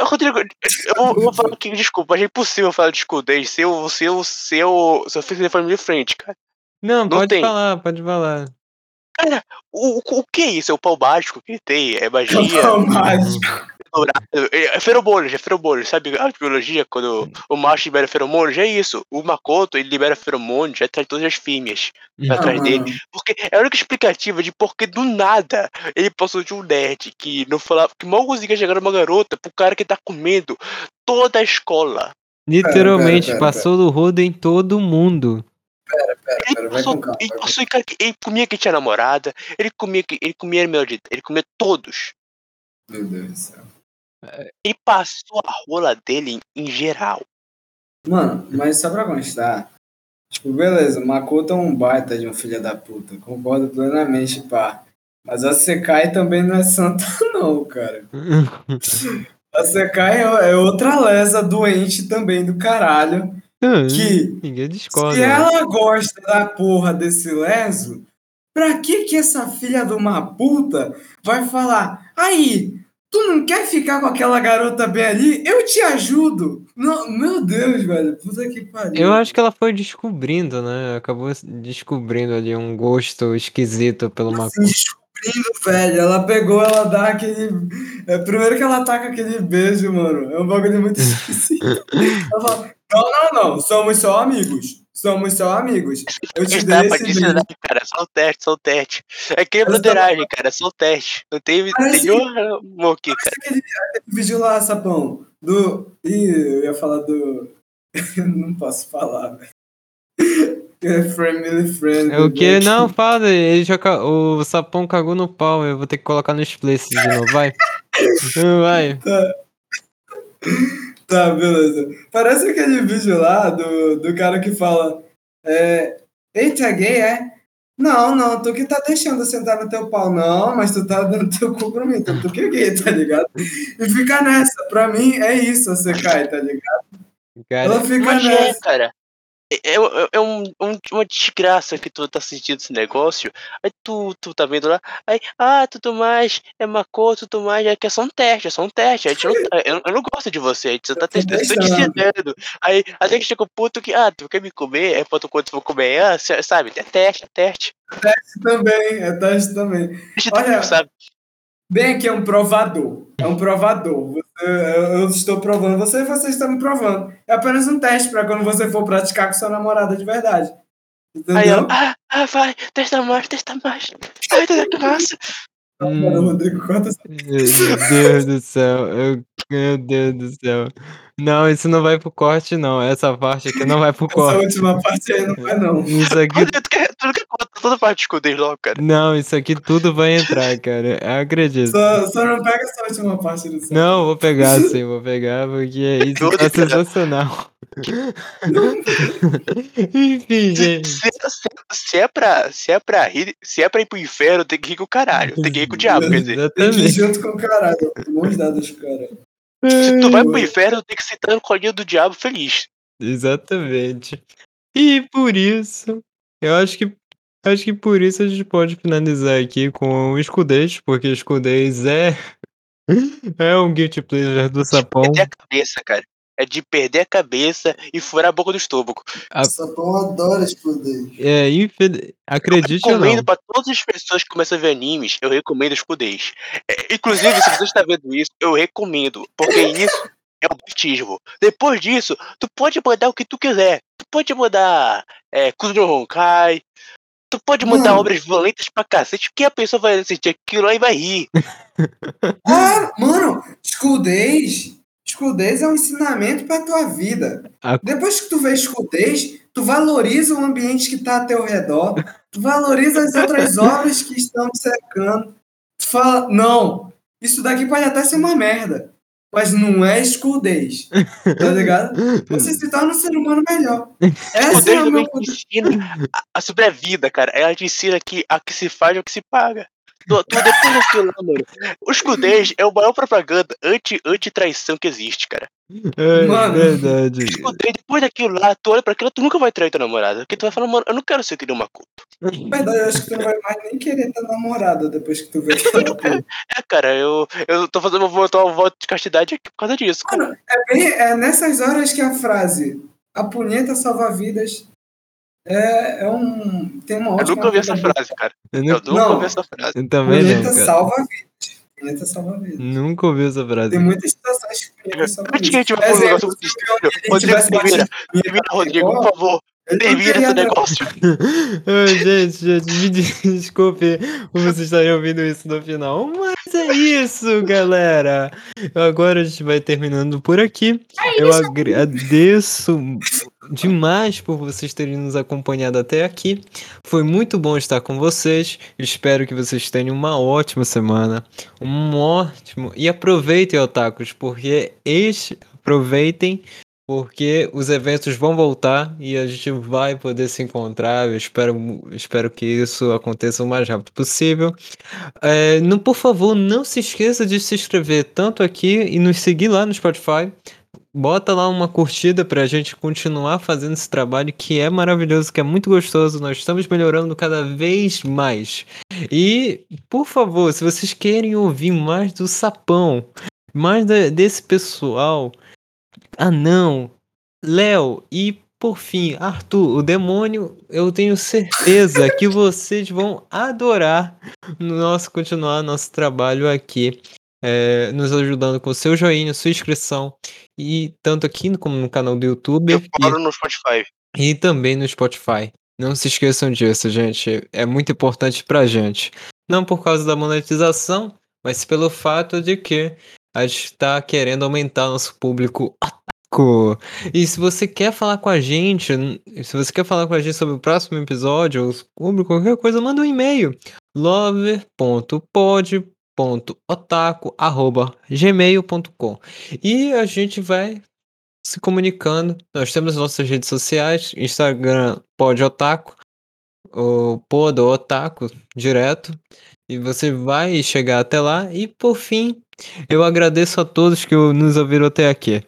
Speaker 2: Rodrigo, eu vou, eu vou falar aqui, desculpa, mas é impossível falar de escudez se eu, se eu, se eu, se eu fiz de família frente, cara.
Speaker 1: Não, pode
Speaker 2: tem.
Speaker 1: falar, pode falar.
Speaker 2: Cara, o, o, o que é isso? É o pau mágico que ele tem? É magia?
Speaker 4: Total mágico.
Speaker 2: É, é feromônios, é feromônios, sabe? A biologia, quando o macho libera feromônios, é isso. O Makoto, ele libera feromônios, já traz todas as fêmeas pra
Speaker 1: Uhum.
Speaker 2: trás
Speaker 4: Ah,
Speaker 2: dele. Porque é a única explicativa de por que do nada ele passou de um nerd que não falava, que mal conseguia chegar numa garota pro cara que tá comendo toda a escola.
Speaker 1: Literalmente,
Speaker 4: pera, pera,
Speaker 1: passou do rodo em todo mundo.
Speaker 4: Pera,
Speaker 2: Ele
Speaker 4: pera,
Speaker 2: passou,
Speaker 4: calma.
Speaker 2: ele,
Speaker 4: com
Speaker 2: passou cara que ele comia que tinha namorada, ele comia que ele comia melhor de, ele comia todos.
Speaker 4: Meu Deus do céu.
Speaker 2: Ele passou a rola dele em, em geral.
Speaker 4: Mano, mas só pra constar, tipo, beleza, Makoto é um baita de um filho da puta, concordo plenamente, pá. Mas a Sekai também não é santa, não, cara. A Sekai é, é outra lesa doente também do caralho. Que
Speaker 1: Ninguém discorda.
Speaker 4: se
Speaker 1: né?
Speaker 4: ela gosta da porra desse leso, pra que que essa filha de uma puta vai falar aí, tu não quer ficar com aquela garota bem ali? Eu te ajudo. Não, meu Deus, velho. Puta que pariu.
Speaker 1: Eu acho que ela foi descobrindo, né? Acabou descobrindo ali um gosto esquisito pelo
Speaker 4: assim, descobrindo, velho. Ela pegou, ela dá aquele. É, primeiro que ela taca aquele beijo, mano. É um bagulho muito esquisito. Ela fala, não, não, não. Somos só amigos. Somos só amigos. Eu te dei esse beijo.
Speaker 2: cara, só o teste, só o teste. É que é
Speaker 4: tá-
Speaker 2: broderagem, cara, só o teste. Não tem
Speaker 4: Parece-
Speaker 2: nenhum amor aqui, cara.
Speaker 4: Aquele, aquele vídeo lá, Sapão. Do. Ih, eu ia falar do. não posso falar, velho. É Family Friend.
Speaker 1: É o que? Não, fala, ele já ca- o sapão cagou no pau, eu vou ter que colocar no explicit de novo, vai. Vai.
Speaker 4: Tá, beleza. Parece aquele vídeo lá do, do cara que fala: é, Eita, gay, é? Não, não, tu que tá deixando eu sentar no teu pau. Não, mas tu tá dando teu cu pra mim, tu que é gay, tá ligado? E fica nessa. Pra mim é isso, você cai, tá ligado?
Speaker 1: Cara,
Speaker 4: Ela fica
Speaker 2: é,
Speaker 4: nessa.
Speaker 2: cara. É, é- é um- um- uma desgraça que tu tá sentindo esse negócio. Aí tu, tu tá vendo lá. Aí, ah, tudo mais, é macoto, tudo mais. É que é só um teste, é só um teste. A gente não, eu, eu não gosto de você, a gente só tá testando, tô ensinando. Aí, até que chega o ponto que, ah, tu quer me comer? É quando tu for comer, ah, sabe? É teste, é teste.
Speaker 4: Também, é teste também. Olha,
Speaker 2: sabe?
Speaker 4: Bem aqui é um provador. É um provador. Eu, eu estou provando você e você está me provando. É apenas um teste para quando você for praticar com sua namorada de verdade.
Speaker 2: Aí
Speaker 4: Entendeu?
Speaker 2: ela, ah, ah, vai, testa mais, testa mais. Ai, que massa.
Speaker 1: Hum,
Speaker 4: Rodrigo,
Speaker 1: meu Deus do céu, eu- meu Deus do céu. Não, isso não vai pro corte, não. Essa parte aqui não vai pro
Speaker 4: essa
Speaker 1: corte.
Speaker 4: última parte aí, não vai não.
Speaker 1: Isso aqui
Speaker 2: Rodrigo, tu quer, tu não quer contar toda a parte de esconder logo, cara.
Speaker 1: Não, isso aqui tudo vai entrar, cara. Eu acredito.
Speaker 4: Só, só não pega essa última parte do céu.
Speaker 1: Não, vou pegar sim, vou pegar, porque isso
Speaker 2: Tudo,
Speaker 1: tá
Speaker 2: cara.
Speaker 1: sensacional. Enfim, gente.
Speaker 2: Se, se- se é pra, se é pra rir, se é pra ir pro inferno, tem que rir com o caralho. Tem que rir com o diabo, quer dizer.
Speaker 4: Tem que ir junto com o caralho. Mãos dadas, cara.
Speaker 2: Se tu vai pro inferno, tem que sentar no colinho do diabo feliz.
Speaker 1: Exatamente. E por isso, eu acho que acho que por isso a gente pode finalizar aqui com o escudez, porque escudez é é um guilty pleasure do sapão.
Speaker 2: Perder a cabeça, cara. É de perder a cabeça e furar a boca do estômago.
Speaker 1: A-
Speaker 4: Sapão adora esconder.
Speaker 1: É, infel... acredite ou
Speaker 2: recomendo
Speaker 1: não.
Speaker 2: pra todas as pessoas que começam a ver animes, eu recomendo escudez. É, inclusive, se você está vendo isso, eu recomendo, porque isso é o batismo. Depois disso, tu pode mandar o que tu quiser. Tu pode mandar é, Kuzuro Honkai, tu pode mandar
Speaker 4: Mano.
Speaker 2: obras violentas pra cacete, que a pessoa vai assistir aquilo aí e vai rir.
Speaker 4: Ah, mano, School Days. Days é um ensinamento pra tua vida.
Speaker 1: A-
Speaker 4: Depois que tu vê Days, tu valoriza o ambiente que tá a teu redor, tu valoriza as outras obras que estão te cercando. Tu fala, não, isso daqui pode até ser uma merda, mas não é Days, tá ligado? Você se torna um ser humano melhor.
Speaker 2: O
Speaker 4: Essa é a meu
Speaker 2: ensina a, a sobre a vida, cara. Ela te ensina que a que se faz é o que se paga. Tu, tu depois daquilo lá, mano. O escudez é o maior propaganda anti- anti-traição que existe, cara.
Speaker 1: É
Speaker 4: Mano.
Speaker 1: verdade.
Speaker 2: Escudez, depois daquilo lá, tu olha pra aquilo, tu nunca vai trair tua namorada. Porque tu vai falar, mano, eu não quero ser aquele uma culpa.
Speaker 4: Na verdade, eu acho que tu não vai mais nem querer ter namorada depois que tu vê aquela porra.
Speaker 2: É, cara, eu, eu tô fazendo uma volta de castidade aqui por causa disso. cara.
Speaker 4: Mano, é, bem, é nessas horas que a frase a punheta salva vidas é, é um. Tem uma
Speaker 2: Eu
Speaker 4: ótima.
Speaker 2: nunca ouvi essa frase, cara.
Speaker 1: Eu
Speaker 2: Eu
Speaker 1: nu-
Speaker 2: nunca
Speaker 4: Não.
Speaker 2: ouvi essa frase.
Speaker 1: eu também não,
Speaker 4: Punheta salva vidas. Punheta salva vidas.
Speaker 1: Nunca ouvi essa frase.
Speaker 4: Tem muitas situações que punheta salva
Speaker 2: Antes que a
Speaker 4: vidas.
Speaker 2: gente vá pro
Speaker 4: Exemplo,
Speaker 2: negócio muito estranho, Rodrigo, termina, termina, Rodrigo, por favor. Termina esse negócio.
Speaker 1: Gente, gente, me desculpe por vocês estarem ouvindo isso no final. Mas é isso, galera. Agora a gente vai terminando por aqui. Eu agradeço demais por vocês terem nos acompanhado até aqui. Foi muito bom estar com vocês. Espero que vocês tenham uma ótima semana. Um ótimo. E aproveitem, otakus, porque este. Aproveitem porque os eventos vão voltar e a gente vai poder se encontrar. Eu espero, espero que isso aconteça o mais rápido possível. É, não, por favor, não se esqueça de se inscrever tanto aqui e nos seguir lá no Spotify. Bota lá uma curtida para a gente continuar fazendo esse trabalho que é maravilhoso, que é muito gostoso. Nós estamos melhorando cada vez mais. E, por favor, se vocês querem ouvir mais do Sapão, mais desse pessoal, ah não, Léo e por fim, Arthur, o demônio, eu tenho certeza que vocês vão adorar nosso continuar nosso trabalho aqui, é, nos ajudando com o seu joinha, sua inscrição e tanto aqui como no canal do YouTube.
Speaker 2: Eu falo e, no Spotify.
Speaker 1: E também no Spotify. Não se esqueçam disso, gente. É muito importante pra gente. Não por causa da monetização, mas pelo fato de que a gente está querendo aumentar nosso público otaku. E se você quer falar com a gente, se você quer falar com a gente sobre o próximo episódio, ou sobre qualquer coisa, manda um e-mail. lover.pod.otaku.gmail.com E a gente vai se comunicando. Nós temos nossas redes sociais, Instagram Pod o Pod direto. E você vai chegar até lá. E por fim, eu agradeço a todos que nos ouviram até aqui.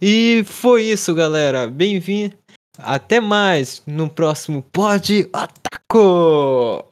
Speaker 1: E foi isso, galera. Bem-vindo. Até mais no próximo Pod Otaku!